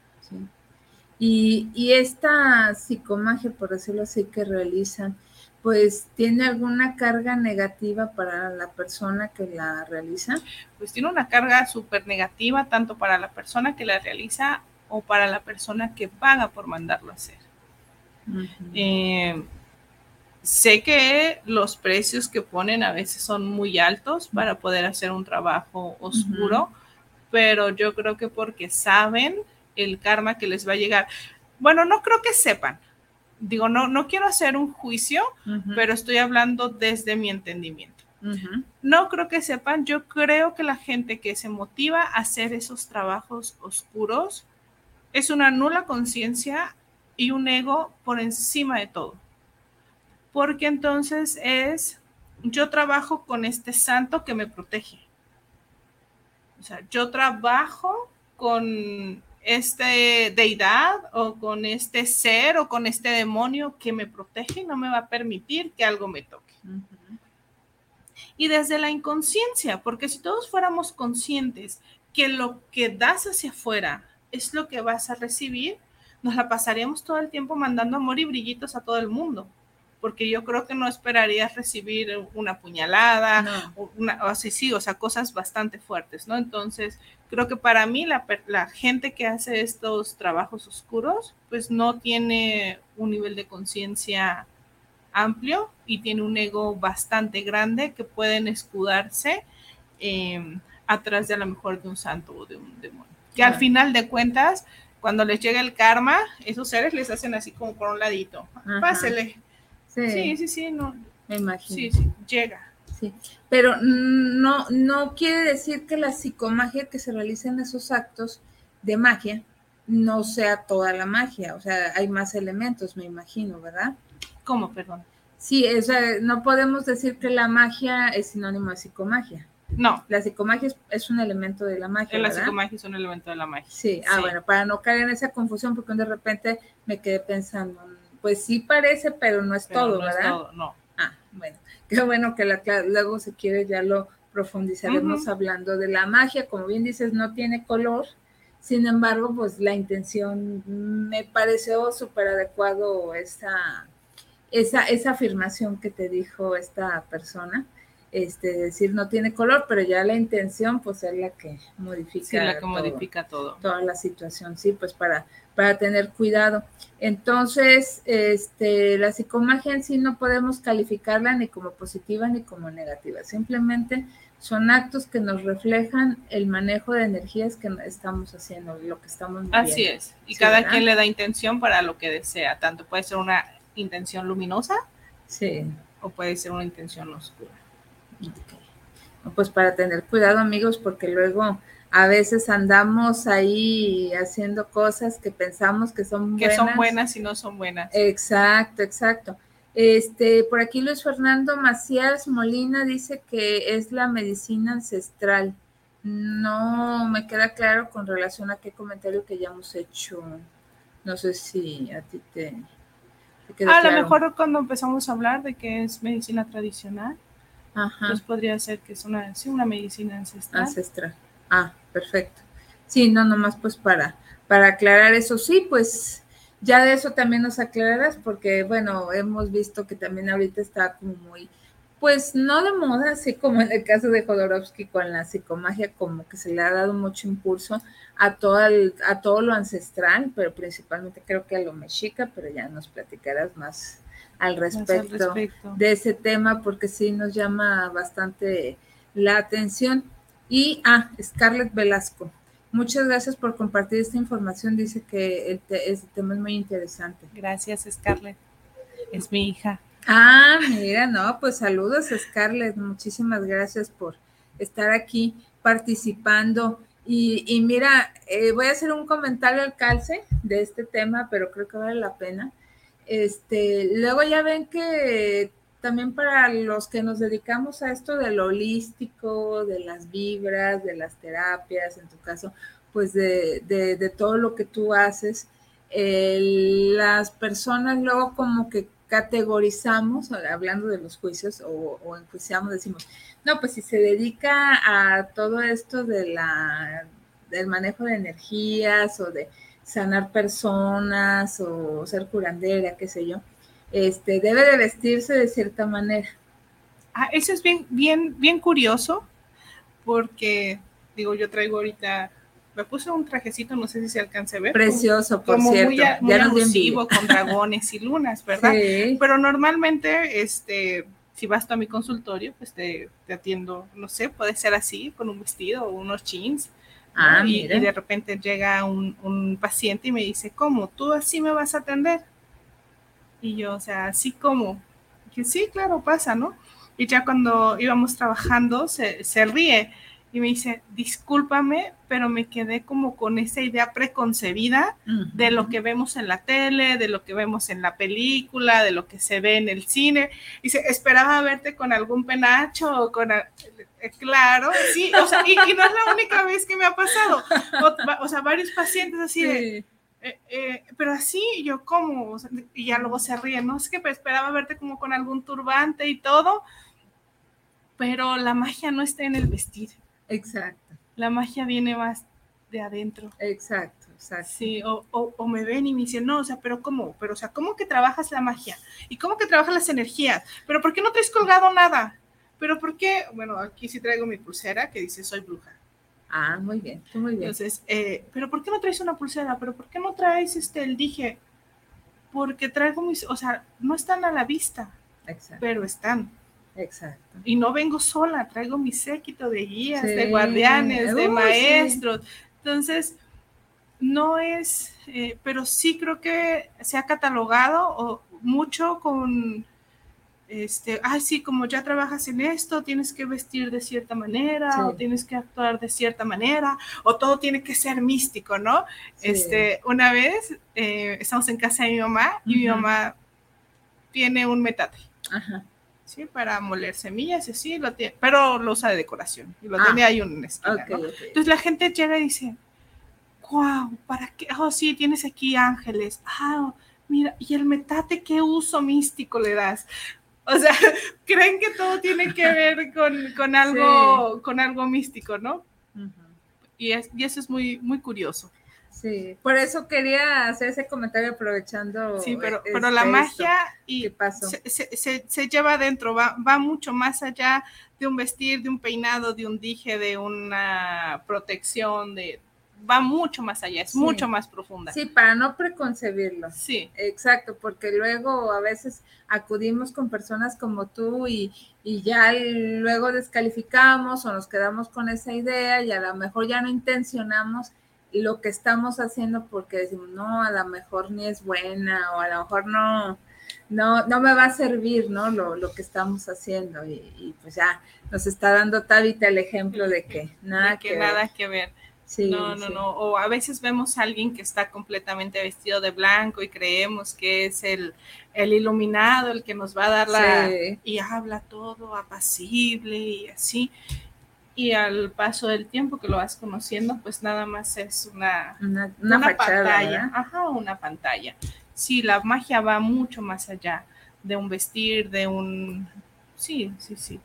Y, y esta psicomagia, por decirlo así, que realizan, pues tiene alguna carga negativa para la persona que la realiza? Pues tiene una carga súper negativa tanto para la persona que la realiza o para la persona que paga por mandarlo a hacer. Eh, sé que los precios que ponen a veces son muy altos para poder hacer un trabajo oscuro, pero yo creo que porque saben el karma que les va a llegar. Bueno, no creo que sepan, digo, no, no quiero hacer un juicio, pero estoy hablando desde mi entendimiento. No creo que sepan, yo creo que la gente que se motiva a hacer esos trabajos oscuros es una nula conciencia y un ego por encima de todo. Porque entonces es, yo trabajo con este santo que me protege. O sea, yo trabajo con este deidad o con este ser o con este demonio que me protege y no me va a permitir que algo me toque. Y desde la inconsciencia, porque si todos fuéramos conscientes que lo que das hacia afuera es lo que vas a recibir, nos la pasaríamos todo el tiempo mandando amor y brillitos a todo el mundo porque yo creo que no esperarías recibir una puñalada, o una, o así, sí, o sea, cosas bastante fuertes, ¿no? Entonces, creo que para mí la, la gente que hace estos trabajos oscuros, pues no tiene un nivel de conciencia amplio y tiene un ego bastante grande que pueden escudarse eh, atrás de a lo mejor de un santo o de un demonio. Que al final de cuentas, cuando les llega el karma, esos seres les hacen así como por un ladito. Pásele Sí, sí, sí, no. Me imagino. Sí, sí, llega. Sí, pero no, no quiere decir que la psicomagia que se realiza en esos actos de magia no sea toda la magia, o sea, hay más elementos, me imagino, ¿verdad? ¿Cómo, perdón? Sí, o sea, no podemos decir que la magia es sinónimo de psicomagia. No. La psicomagia es, un elemento de la magia. La psicomagia es un elemento de la magia. Sí, ah, bueno, para no caer en esa confusión, porque de repente me quedé pensando, pues sí parece, pero no es todo, no ¿verdad? Es todo, no. Ah, bueno, qué bueno que la, luego se quiere ya lo profundizaremos hablando de la magia, como bien dices, no tiene color, sin embargo, pues la intención me pareció súper adecuado esa, esa, esa afirmación que te dijo esta persona este, decir no tiene color, pero ya la intención pues es la que modifica, sí, la que modifica todo. Toda la situación, sí, pues para, para tener cuidado. Entonces, este, la psicomagia en sí no podemos calificarla ni como positiva ni como negativa, simplemente son actos que nos reflejan el manejo de energías que estamos haciendo, lo que estamos viviendo. Así es, y cada quien le da intención para lo que desea, tanto puede ser una intención luminosa, sí. o puede ser una intención oscura. Pues para tener cuidado amigos, porque luego a veces andamos ahí haciendo cosas que pensamos que son buenas. Que son buenas y no son buenas. Exacto, exacto. Este, por aquí Luis Fernando Macías Molina dice que es la medicina ancestral. No me queda claro con relación a qué comentario que ya hemos hecho. No sé si a ti te, A lo mejor cuando empezamos a hablar de que es medicina tradicional. Ajá. Pues podría ser que es una, sí, una medicina ancestral. Ancestral. Ah, perfecto. Sí, no, nomás pues para, para aclarar eso, sí, pues ya de eso también nos aclararás, porque bueno, hemos visto que también ahorita está como muy, pues no de moda, así como en el caso de Jodorowsky con la psicomagia, como que se le ha dado mucho impulso a todo, a todo lo ancestral, pero principalmente creo que a lo mexica, pero ya nos platicarás más al respecto, de ese tema porque sí nos llama bastante la atención. Y, ah, Scarlett Velasco, muchas gracias por compartir esta información. Dice que el este tema es muy interesante. Gracias, Scarlett. Es mi hija. Ah, mira, no, pues saludos, Scarlett. Muchísimas gracias por estar aquí participando. Y, y mira, eh, voy a hacer un comentario al calce de este tema, pero creo que vale la pena. Este, luego ya ven que también para los que nos dedicamos a esto del holístico, de las vibras, de las terapias, en tu caso, pues de, de, todo lo que tú haces, las personas luego como que categorizamos, hablando de los juicios o, o enjuiciamos, decimos, no, pues si se dedica a todo esto de la, del manejo de energías o de sanar personas o ser curandera, qué sé yo, este, debe de vestirse de cierta manera. Ah, eso es bien, bien, bien curioso, porque, digo, yo traigo ahorita, me puse un trajecito, no sé si se alcance a ver. Precioso, por cierto. Muy, alusivo con dragones y lunas, ¿verdad? (laughs) Pero normalmente, este, si vas a mi consultorio, pues te, te, atiendo, no sé, puede ser así, con un vestido o unos jeans, Ah, y, de repente llega un, paciente y me dice, ¿cómo? ¿Tú así me vas a atender? Y yo, o sea, así como, que sí, claro, pasa, ¿no? Y ya cuando íbamos trabajando, se, ríe y me dice, discúlpame, pero me quedé como con esa idea preconcebida de lo que vemos en la tele, de lo que vemos en la película, de lo que se ve en el cine. Dice, esperaba verte con algún penacho o con... Eh, claro, sí, o sea, y, no es la única vez que me ha pasado. O, sea, varios pacientes así de... Eh, eh, pero así yo como, y ya luego se ríen, no es que esperaba verte como con algún turbante y todo, pero la magia no está en el vestir. Exacto. La magia viene más de adentro. Exacto, exacto. Sí, o, o, me ven y me dicen, no, o sea, pero ¿cómo? Pero, o sea, ¿cómo que trabajas la magia? ¿Y cómo que trabajas las energías? ¿Pero por qué no traes colgado nada? ¿Pero por qué? Bueno, aquí sí traigo mi pulsera que dice, soy bruja. Ah, muy bien, muy bien. Entonces, eh, ¿pero por qué no traes una pulsera? ¿Pero por qué no traes este, el dije? Porque traigo mis, o sea, no están a la vista, Exacto. pero están. Exacto. Y no vengo sola, traigo mi séquito de guías, de guardianes, de maestros. Entonces, no es, eh, pero sí creo que se ha catalogado mucho con, este, ah, sí, como ya trabajas en esto, tienes que vestir de cierta manera, o tienes que actuar de cierta manera, o todo tiene que ser místico, ¿no? Este, una vez eh, estamos en casa de mi mamá y mi mamá tiene un metate. Ajá. ¿Sí? Para moler semillas y así, lo tiene, pero lo usa de decoración y lo ah, tiene ahí un esquina, Entonces la gente llega y dice, wow, ¿para qué? Oh, sí, tienes aquí ángeles. Ah, mira, ¿y el metate qué uso místico le das? O sea, (laughs) creen que todo tiene que ver con, (laughs) algo, con algo místico, ¿no? y, es, y eso es muy, muy curioso. Sí, por eso quería hacer ese comentario aprovechando. Sí, pero, pero la este, magia y Se, se, lleva adentro, va, va mucho más allá de un vestir, de un peinado, de un dije, de una protección, de va mucho más allá, es mucho más profunda. Sí, para no preconcebirlo. Sí. Exacto, porque luego a veces acudimos con personas como tú y, y, ya luego descalificamos o nos quedamos con esa idea y a lo mejor ya no intencionamos lo que estamos haciendo porque decimos, no, a lo mejor ni es buena o a lo mejor no, no, no me va a servir, ¿no? Lo, lo que estamos haciendo. Y, pues ya nos está dando Tabita el ejemplo de que (laughs) nada, que, nada que ver. Sí, no, no, no. O a veces vemos a alguien que está completamente vestido de blanco y creemos que es el, el iluminado, el que nos va a dar la... Y habla todo apacible y así y al paso del tiempo que lo vas conociendo, pues nada más es una, una, pantalla, ajá, una pantalla. Sí, la magia va mucho más allá de un vestir, de un... Sí, sí, sí.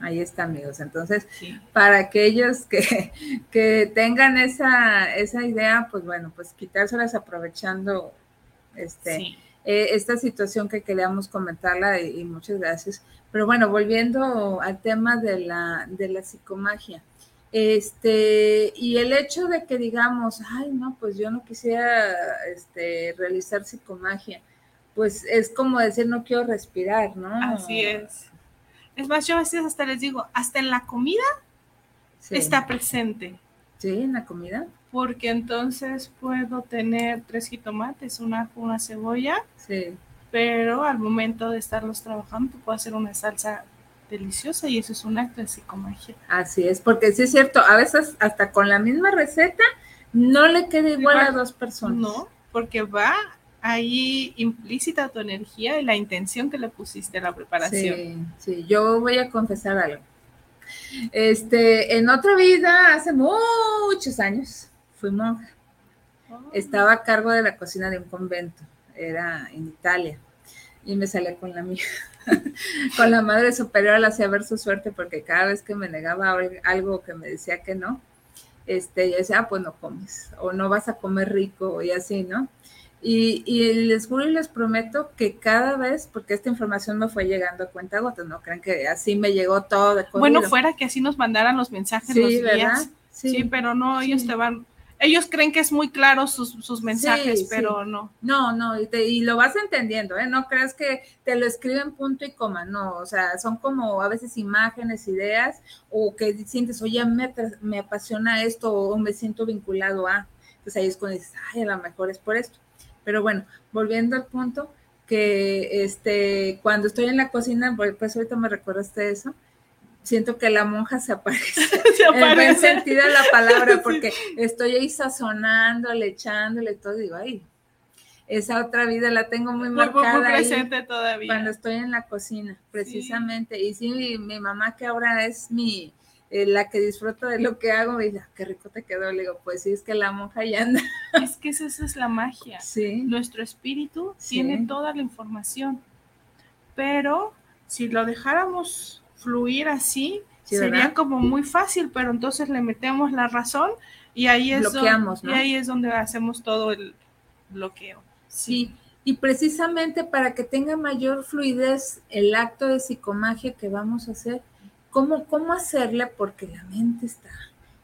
Ahí está, amigos. Entonces, para aquellos que, (laughs) que tengan esa, esa idea, pues bueno, pues quitárselas aprovechando este, eh, esta situación que queríamos comentarla y muchas gracias pero bueno, volviendo al tema de la, de la psicomagia. Este, y el hecho de que digamos, ay, no, pues yo no quisiera este, realizar psicomagia, pues es como decir, no quiero respirar, ¿no? Así es. Es más, yo a veces hasta les digo, hasta en la comida está presente. Sí, en la comida. Porque entonces puedo tener tres jitomates, una, una cebolla. Sí pero al momento de estarlos trabajando puedo hacer una salsa deliciosa y eso es un acto de psicomagia. Así es, porque sí es cierto, a veces hasta con la misma receta no le queda igual, a dos personas. No, porque va ahí implícita tu energía y la intención que le pusiste a la preparación. Sí, sí, yo voy a confesar algo. Este, en otra vida, hace muchos años, fui monja. Oh. Estaba a cargo de la cocina de un convento era en Italia, y me salía con la mía. (laughs) con la madre superior la hacía ver su suerte porque cada vez que me negaba algo que me decía que no, este, ella decía, ah, pues no comes, o no vas a comer rico, y así, ¿no? Y, y, les juro y les prometo que cada vez, porque esta información me fue llegando a cuenta gotas, no crean que así me llegó todo de Bueno, fuera que así nos mandaran los mensajes los días. Sí. sí. pero no, ellos te van, ellos creen que es muy claro sus, mensajes, pero no. No, no, y, lo vas entendiendo, ¿eh? No creas que te lo escriben punto y coma, no, o sea, son como a veces imágenes, ideas, o que sientes, oye, me, me apasiona esto, o me siento vinculado a, pues ahí es cuando dices, ay, a lo mejor es por esto. Pero bueno, volviendo al punto, que este, cuando estoy en la cocina, pues ahorita me recordaste eso, siento que la monja se aparece. (laughs) Se En buen aparece. sentido de la palabra, (laughs) porque estoy ahí sazonándole, echándole todo, digo, ay, esa otra vida la tengo muy Muy, muy, muy marcada ahí presente todavía. cuando estoy en la cocina, precisamente. Y sí, mi, mi mamá que ahora es mi, eh, la que disfruta de lo que hago, me dice, "Ah, qué rico te quedó. Le digo, pues sí, es que la monja ya anda. (laughs) Es que esa, esa es la magia. Sí, Nuestro espíritu Sí. tiene toda la información, pero si lo dejáramos fluir así, Sí, sería como muy fácil, pero entonces le metemos la razón y ahí es, Bloqueamos, donde, ¿no? y ahí es donde hacemos todo el bloqueo. sí. Y precisamente para que tenga mayor fluidez el acto de psicomagia que vamos a hacer, ¿cómo, cómo hacerle? Porque la mente está,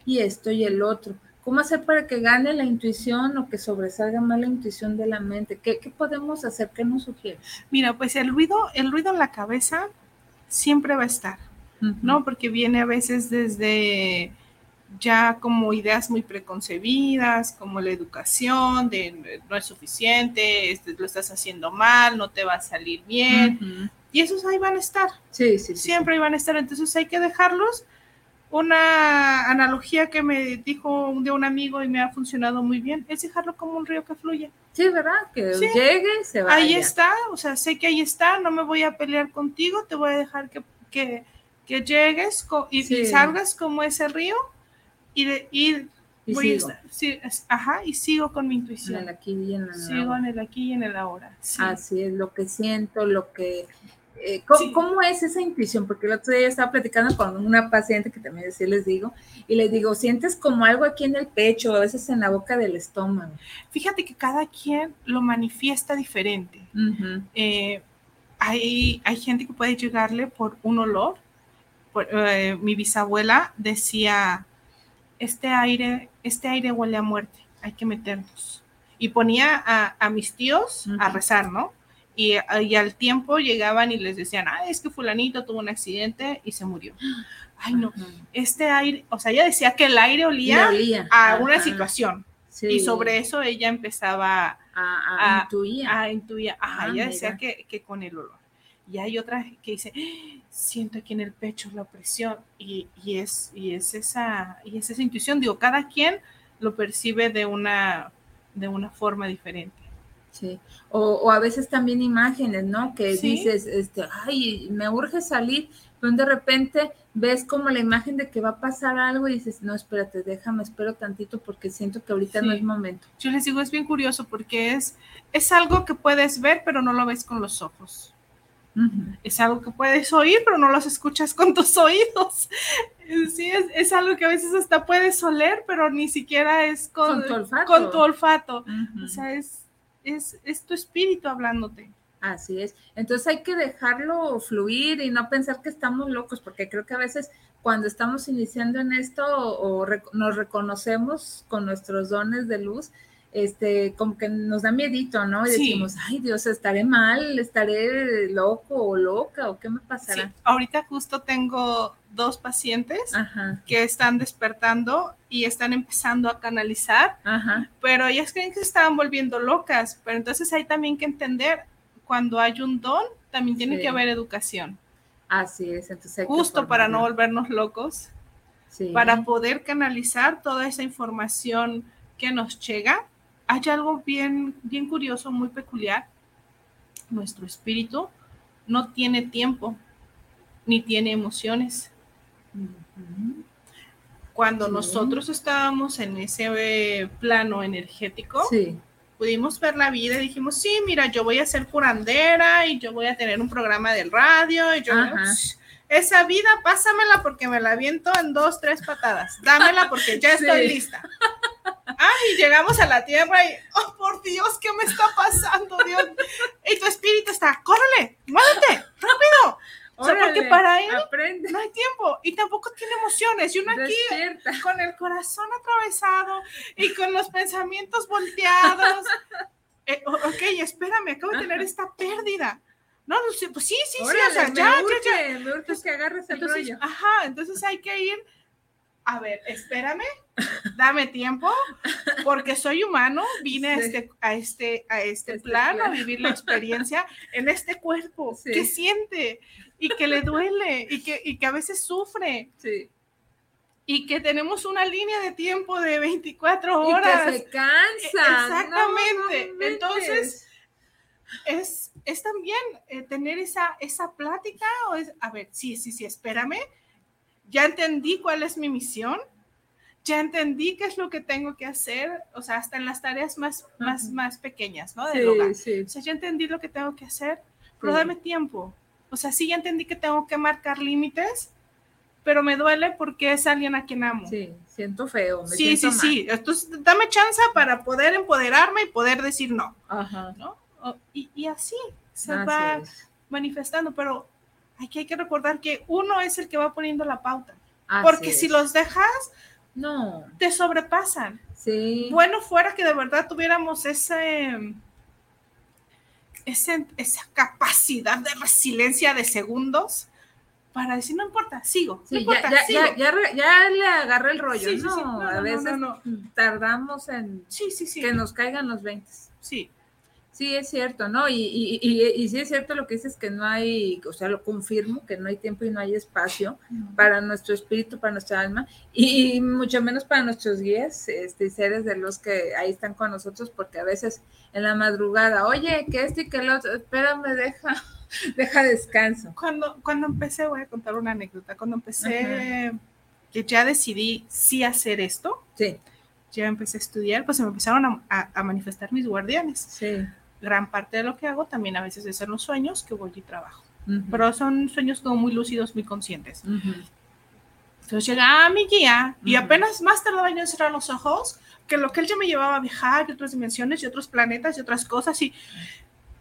y esto y el otro. ¿Cómo hacer para que gane la intuición o que sobresalga más la intuición de la mente? ¿Qué, qué podemos hacer? ¿Qué nos sugiere? Mira, pues el ruido, el ruido en la cabeza siempre va a estar. ¿no? Porque viene a veces desde ya como ideas muy preconcebidas, como la educación, de no es suficiente, este, lo estás haciendo mal, no te va a salir bien, y esos ahí van a estar, Sí, sí, sí. siempre ahí van a estar, entonces hay que dejarlos. Una analogía que me dijo de un amigo y me ha funcionado muy bien es dejarlo como un río que fluye. Sí, ¿verdad? Que Sí. llegue se vaya. Ahí está, o sea, sé que ahí está, no me voy a pelear contigo, te voy a dejar que, que, que llegues y, Sí. salgas como ese río y, de- y Y voy sigo. sí, ajá, y sigo con mi En intuición. el aquí y en el Sigo ahora. en el aquí y en el ahora. sí. Así es, lo que siento, lo que... eh, ¿cómo, Sí. cómo es esa intuición? Porque el otro día yo estaba platicando con una paciente que también así les digo, y les digo, sientes como algo aquí en el pecho, a veces en la boca del estómago. Fíjate que cada quien lo manifiesta diferente. Eh, hay, hay gente que puede llegarle por un olor. Por- eh, mi bisabuela decía, este aire, este aire huele a muerte, hay que meternos. Y ponía a, a mis tíos a rezar, ¿no? Y, y al tiempo llegaban y les decían, ah, es que fulanito tuvo un accidente y se murió. (gasps) Ay, no, Ajá. este aire, o sea, ella decía que el aire olía olía. a una situación. Sí. Y sobre eso ella empezaba A, a- a- intuía. Ah, intuía. Ajá, Ah, ella decía que, que con el olor. Y hay otra que dice, "Ah, siento aquí en el pecho la opresión. Y, y es, y, es esa, y es esa intuición. Digo, cada quien lo percibe de una, de una forma diferente. Sí. O, o a veces también imágenes, ¿no? Que Sí. dices, este, ay, me urge salir, pero de repente ves como la imagen de que va a pasar algo y dices, no, espérate, déjame, espero tantito porque siento que ahorita no es momento. Yo les digo, es bien curioso porque es, es algo que puedes ver, pero no lo ves con los ojos. Es algo que puedes oír, pero no los escuchas con tus (laughs) oídos. Sí, es, es algo que a veces hasta puedes oler, pero ni siquiera es con, Con tu olfato. con tu olfato. Ujú. O sea, es, es, es tu espíritu hablándote. Así es. Entonces hay que dejarlo fluir y no pensar que estamos locos, porque creo que a veces cuando estamos iniciando en esto o, rec- nos reconocemos con nuestros dones de luz, este, como que nos da miedito, ¿no? Y Sí. decimos, ay Dios, estaré mal, estaré loco o loca, o qué me Sí, pasará. ahorita justo tengo dos pacientes Ajá, que están despertando y están empezando a canalizar, ajá, pero ellas creen que se estaban volviendo locas. Pero entonces hay también que entender, cuando hay un don, también tiene Sí. que haber educación. así es. Entonces hay que Justo para no volvernos locos, para poder canalizar toda esa información que nos llega. Hay algo bien, bien curioso, muy peculiar. Nuestro espíritu no tiene tiempo ni tiene emociones. Cuando Sí. nosotros estábamos en ese eh, plano energético, Sí, pudimos ver la vida y dijimos, sí, mira, yo voy a ser curandera y yo voy a tener un programa del radio y yo, Ajá. esa vida, pásamela porque me la aviento en dos, tres patadas. Dámela porque ya (laughs) estoy Sí. lista. Ay, llegamos a la tierra y, oh, por Dios, ¿qué me está pasando, Dios? Y tu espíritu está, córrele, muévete, rápido. O sea, porque Órale, para él aprende, no hay tiempo y tampoco tiene emociones. Y uno aquí despierta. con el corazón atravesado y con los pensamientos volteados. Eh, ok, espérame, acabo de tener esta pérdida. No, pues sí, sí, sí, Órale, o sea, ya, ya, urge, ya. me urge que agarres el Entonces, rollo. ajá, entonces hay que ir a ver, espérame, dame tiempo, porque soy humano, vine a Sí. este, a este, a este, Este plan a plan. vivir la experiencia en este cuerpo Sí. que siente y que le duele y que, y que a veces sufre Sí. y que tenemos una línea de tiempo de 24 Y horas. que se cansa. Exactamente. No, no Entonces, es, es también eh, tener esa, esa plática o es, a ver, sí, sí, sí, espérame, ya entendí cuál es mi misión, ya entendí qué es lo que tengo que hacer, o sea, hasta en las tareas más, más, más pequeñas, ¿no? Del hogar. Sí, sí. O sea, ya entendí lo que tengo que hacer, pero Sí. dame tiempo. O sea, sí, ya entendí que tengo que marcar límites, pero me duele porque es alguien a quien amo. Sí, siento feo. Me Sí, sí, siento sí. Entonces, dame chance para poder empoderarme y poder decir no, mal. Ajá. ¿no? O- Y, y así se Así va es. manifestando, pero aquí hay que recordar que uno es el que va poniendo la pauta, Así porque si los dejas, No, te sobrepasan. sí. Bueno fuera que de verdad tuviéramos ese, ese- esa capacidad de resiliencia de segundos para decir, no importa, sigo, no Sí, importa, ya, sigo. ya, ya, le agarré el rollo, Sí, ¿no? No, A veces no, tardamos en Sí, sí, sí. que nos caigan los 20. Sí, Sí, es cierto, ¿no? Y, y, y, y sí es cierto lo que dices que no hay, o sea, lo confirmo, que no hay tiempo y no hay espacio para nuestro espíritu, para nuestra alma, y, mucho menos para nuestros guías, este, seres de los que ahí están con nosotros, porque a veces en la madrugada, oye, que este y que el otro, espérame, deja, (laughs) deja descanso. cuando, cuando empecé, voy a contar una anécdota, cuando empecé, que ya decidí sí hacer esto, Sí, ya empecé a estudiar, pues se me empezaron a, a- a manifestar mis guardianes. sí. Gran parte de lo que hago también a veces es en los sueños que voy y trabajo, Ujú, pero son sueños como muy lúcidos, muy conscientes. ujú. Entonces llega a mi guía y Ujú. apenas más tardaba yo en cerrar los ojos, que lo que él ya me llevaba a viajar y otras dimensiones y otros planetas y otras cosas y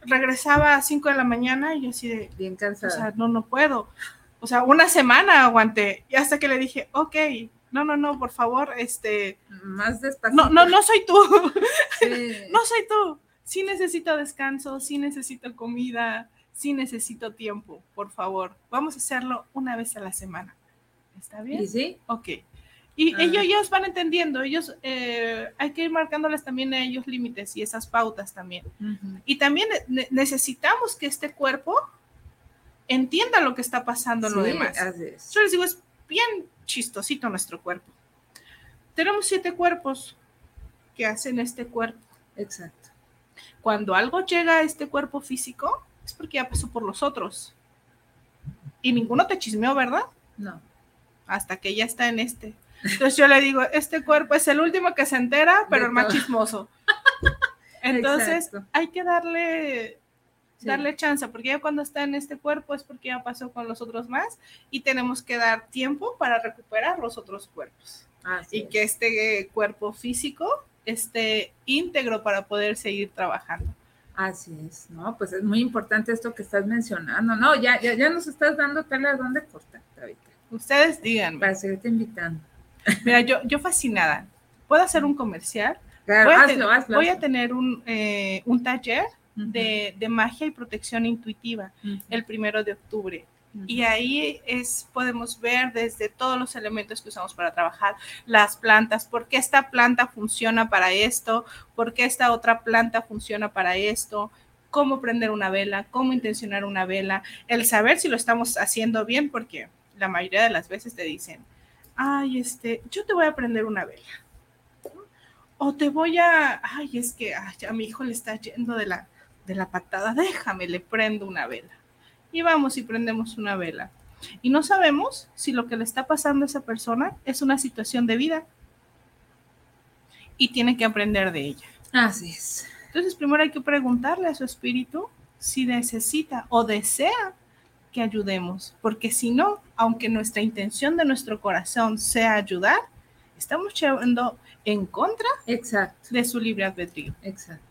regresaba a 5 de la mañana y yo así de, Bien o cansada. sea, no, no puedo. O sea, una semana aguanté y hasta que le dije, ok, no, no, no, por favor, este, Más despacito. no, no, no soy tú, Sí. (laughs) no soy tú. Sí necesito descanso, sí necesito comida, sí necesito tiempo, por favor. Vamos a hacerlo una vez a la semana. ¿Está bien? ¿Y sí? Ok. Y Ah. ellos, ellos van entendiendo, ellos, eh, hay que ir marcándoles también a ellos límites y esas pautas también. Y también ne- necesitamos que este cuerpo entienda lo que está pasando en lo demás. Yo les digo, es bien chistosito nuestro cuerpo. Tenemos siete cuerpos que hacen este cuerpo. Exacto. Cuando algo llega a este cuerpo físico, es porque ya pasó por los otros. Y ninguno te chismeó, ¿verdad? No. hasta que ya está en este. Entonces yo le digo, este cuerpo es el último que se entera, pero De el más todo. chismoso. Entonces Exacto. hay que darle, Sí. darle chance, porque ya cuando está en este cuerpo es porque ya pasó con los otros más y tenemos que dar tiempo para recuperar los otros cuerpos. Así Y es. que este cuerpo físico esté íntegro para poder seguir trabajando. Así es, ¿no? Pues es muy importante esto que estás mencionando. No, ya, ya, ya nos estás dando tela de dónde cortar ahorita, Ustedes díganme. para seguirte invitando. Mira, yo, yo fascinada. ¿Puedo hacer un comercial? Claro, voy, a, hazlo, ten- hazlo. voy a tener un, eh, un taller de, de magia y protección intuitiva el primero de octubre. Y ahí es, podemos ver desde todos los elementos que usamos para trabajar, las plantas, por qué esta planta funciona para esto, por qué esta otra planta funciona para esto, cómo prender una vela, cómo intencionar una vela, el saber si lo estamos haciendo bien, porque la mayoría de las veces te dicen, ay, este, yo te voy a prender una vela. O te voy a, ay, es que ay, a mi hijo le está yendo de la, de la patada, déjame, le prendo una vela. Y vamos y prendemos una vela. Y no sabemos si lo que le está pasando a esa persona es una situación de vida. Y tiene que aprender de ella. Así es. Entonces, primero hay que preguntarle a su espíritu si necesita o desea que ayudemos, porque si no, aunque nuestra intención de nuestro corazón sea ayudar, estamos llevando en contra Exacto, de su libre albedrío. exacto.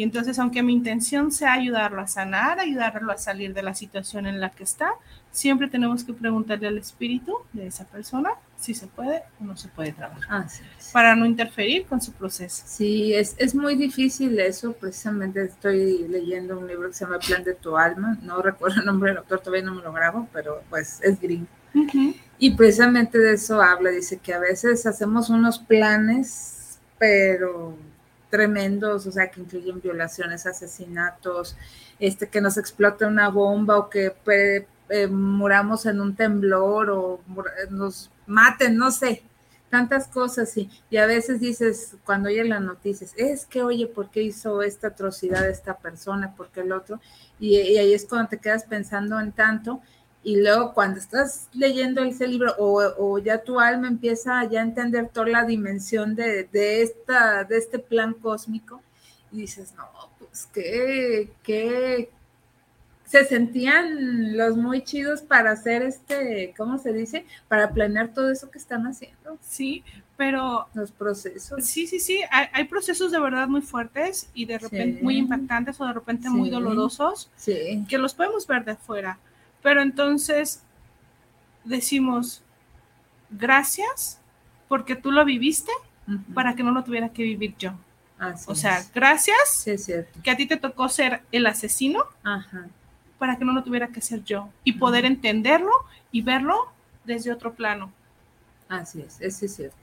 Y entonces, aunque mi intención sea ayudarlo a sanar, ayudarlo a salir de la situación en la que está, siempre tenemos que preguntarle al espíritu de esa persona si se puede o no se puede trabajar, es. para no interferir con su proceso. Sí, es, es muy difícil eso. Precisamente estoy leyendo un libro que se llama Plan de tu alma. No recuerdo el nombre del autor, todavía no me lo grabo, pero pues es gringo. Y precisamente de eso habla, dice que a veces hacemos unos planes, pero tremendos, o sea, que incluyen violaciones, asesinatos, este, que nos explote una bomba o que eh, muramos en un temblor o nos maten, no sé, tantas cosas y, y a veces dices, cuando oyes las noticias, es que, oye, ¿por qué hizo esta atrocidad esta persona? ¿Por qué el otro? Y, ahí es cuando te quedas pensando en tanto y luego cuando estás leyendo ese libro o, o, ya tu alma empieza ya a entender toda la dimensión de, de, esta, de este plan cósmico y dices, no, pues qué, qué, se sentían los muy chidos para hacer este, ¿cómo se dice? Para planear todo eso que están haciendo. Sí, pero... Los procesos. Sí, sí, sí, hay, procesos de verdad muy fuertes y de repente muy impactantes o de repente muy dolorosos sí. que los podemos ver de afuera. Pero entonces decimos, gracias porque tú lo viviste para que no lo tuviera que vivir yo. o sea, gracias que a ti te tocó ser el asesino. Ajá para que no lo tuviera que ser yo y poder entenderlo y verlo desde otro plano. Así es, eso es cierto.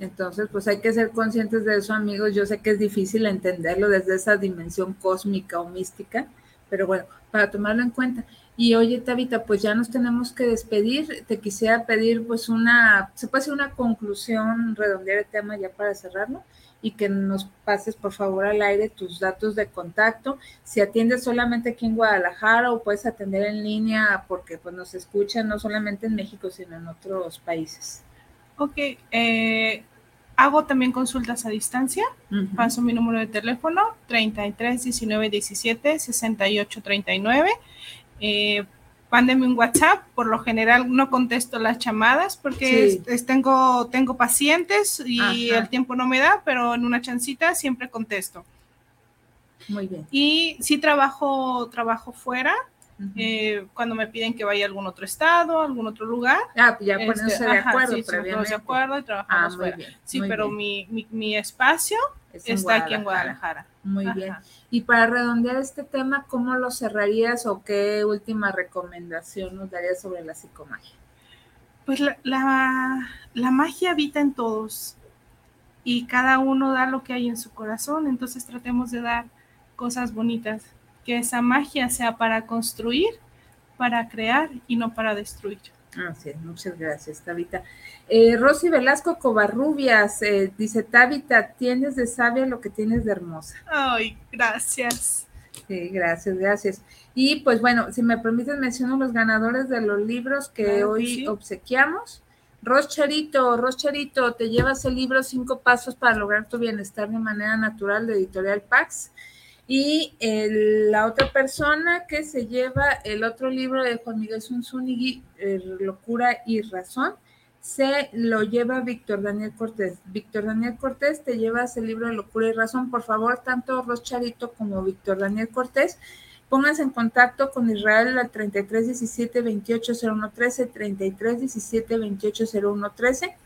Entonces, pues hay que ser conscientes de eso, amigos. Yo sé que es difícil entenderlo desde esa dimensión cósmica o mística, pero bueno, para tomarlo en cuenta. Y oye, Tabita, pues ya nos tenemos que despedir. Te quisiera pedir pues una, se puede hacer una conclusión, redondear el tema ya para cerrarlo y que nos pases por favor al aire tus datos de contacto. Si atiendes solamente aquí en Guadalajara o puedes atender en línea porque pues nos escuchan no solamente en México sino en otros países. Ok, eh, hago también consultas a distancia. Paso mi número de teléfono 33 19 17 68 39. Eh, un WhatsApp. Por lo general no contesto las llamadas porque tengo, tengo pacientes y el tiempo no me da, pero en una chancita siempre contesto. Muy bien. Y si trabajo, trabajo fuera. Eh, cuando me piden que vaya a algún otro estado, algún otro lugar. Ah, ya ponerse este, de acuerdo. Sí, de acuerdo y trabajamos ah, fuera. sí, pero mi, mi, mi, espacio está aquí en Guadalajara. Muy bien. Y para redondear este tema, ¿cómo lo cerrarías o qué última recomendación nos darías sobre la psicomagia? Pues la, la, magia habita en todos y cada uno da lo que hay en su corazón, entonces tratemos de dar cosas bonitas, que esa magia sea para construir, para crear y no para destruir. Así muchas gracias, Tabita. Eh, Rosy Velasco Covarrubias eh, dice, Tabita, tienes de sabia lo que tienes de hermosa. Ay, gracias. Sí, gracias, gracias. Y pues bueno, si me permiten, menciono los ganadores de los libros que hoy obsequiamos. Ros Charito, Ros Charito, te llevas el libro Cinco Pasos para lograr tu bienestar de manera natural de Editorial Pax. Y la otra persona que se lleva el otro libro de Juan Miguel Zunzunigui, eh, Locura y Razón, se lo lleva Víctor Daniel Cortés. Víctor Daniel Cortés, te llevas el libro de Locura y Razón. Por favor, tanto Charito como Víctor Daniel Cortés, pónganse en contacto con Israel al 33 17 28 01 13, 33 17 28 01 13,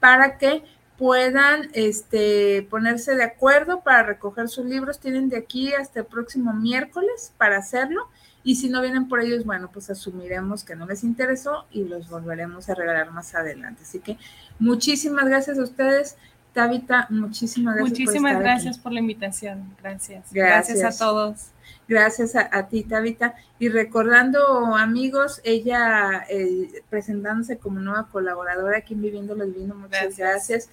para que puedan este, ponerse de acuerdo para recoger sus libros. Tienen de aquí hasta el próximo miércoles para hacerlo. Y si no vienen por ellos, bueno, pues asumiremos que no les interesó y los volveremos a regalar más adelante. Así que muchísimas gracias a ustedes. Tabita, muchísimas gracias. Muchísimas gracias por la invitación. Gracias. gracias. a todos. Gracias a, ti, Tabita. Y recordando, amigos, ella eh, presentándose como nueva colaboradora aquí en Viviendo los Vinos, muchas gracias.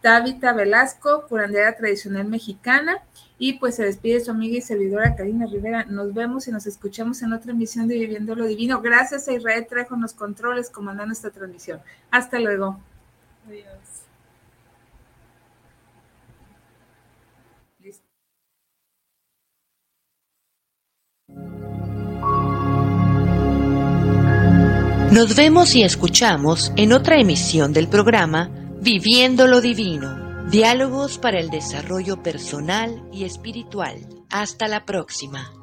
Tabita Velasco, curandera tradicional mexicana. Y pues se despide su amiga y servidora Karina Rivera. Nos vemos y nos escuchamos en otra emisión de Viviendo lo Divino. Gracias a Israel Trejo los controles comandando esta transmisión. Hasta luego. Adiós. Nos vemos y escuchamos en otra emisión del programa Viviendo lo Divino, diálogos para el desarrollo personal y espiritual. Hasta la próxima.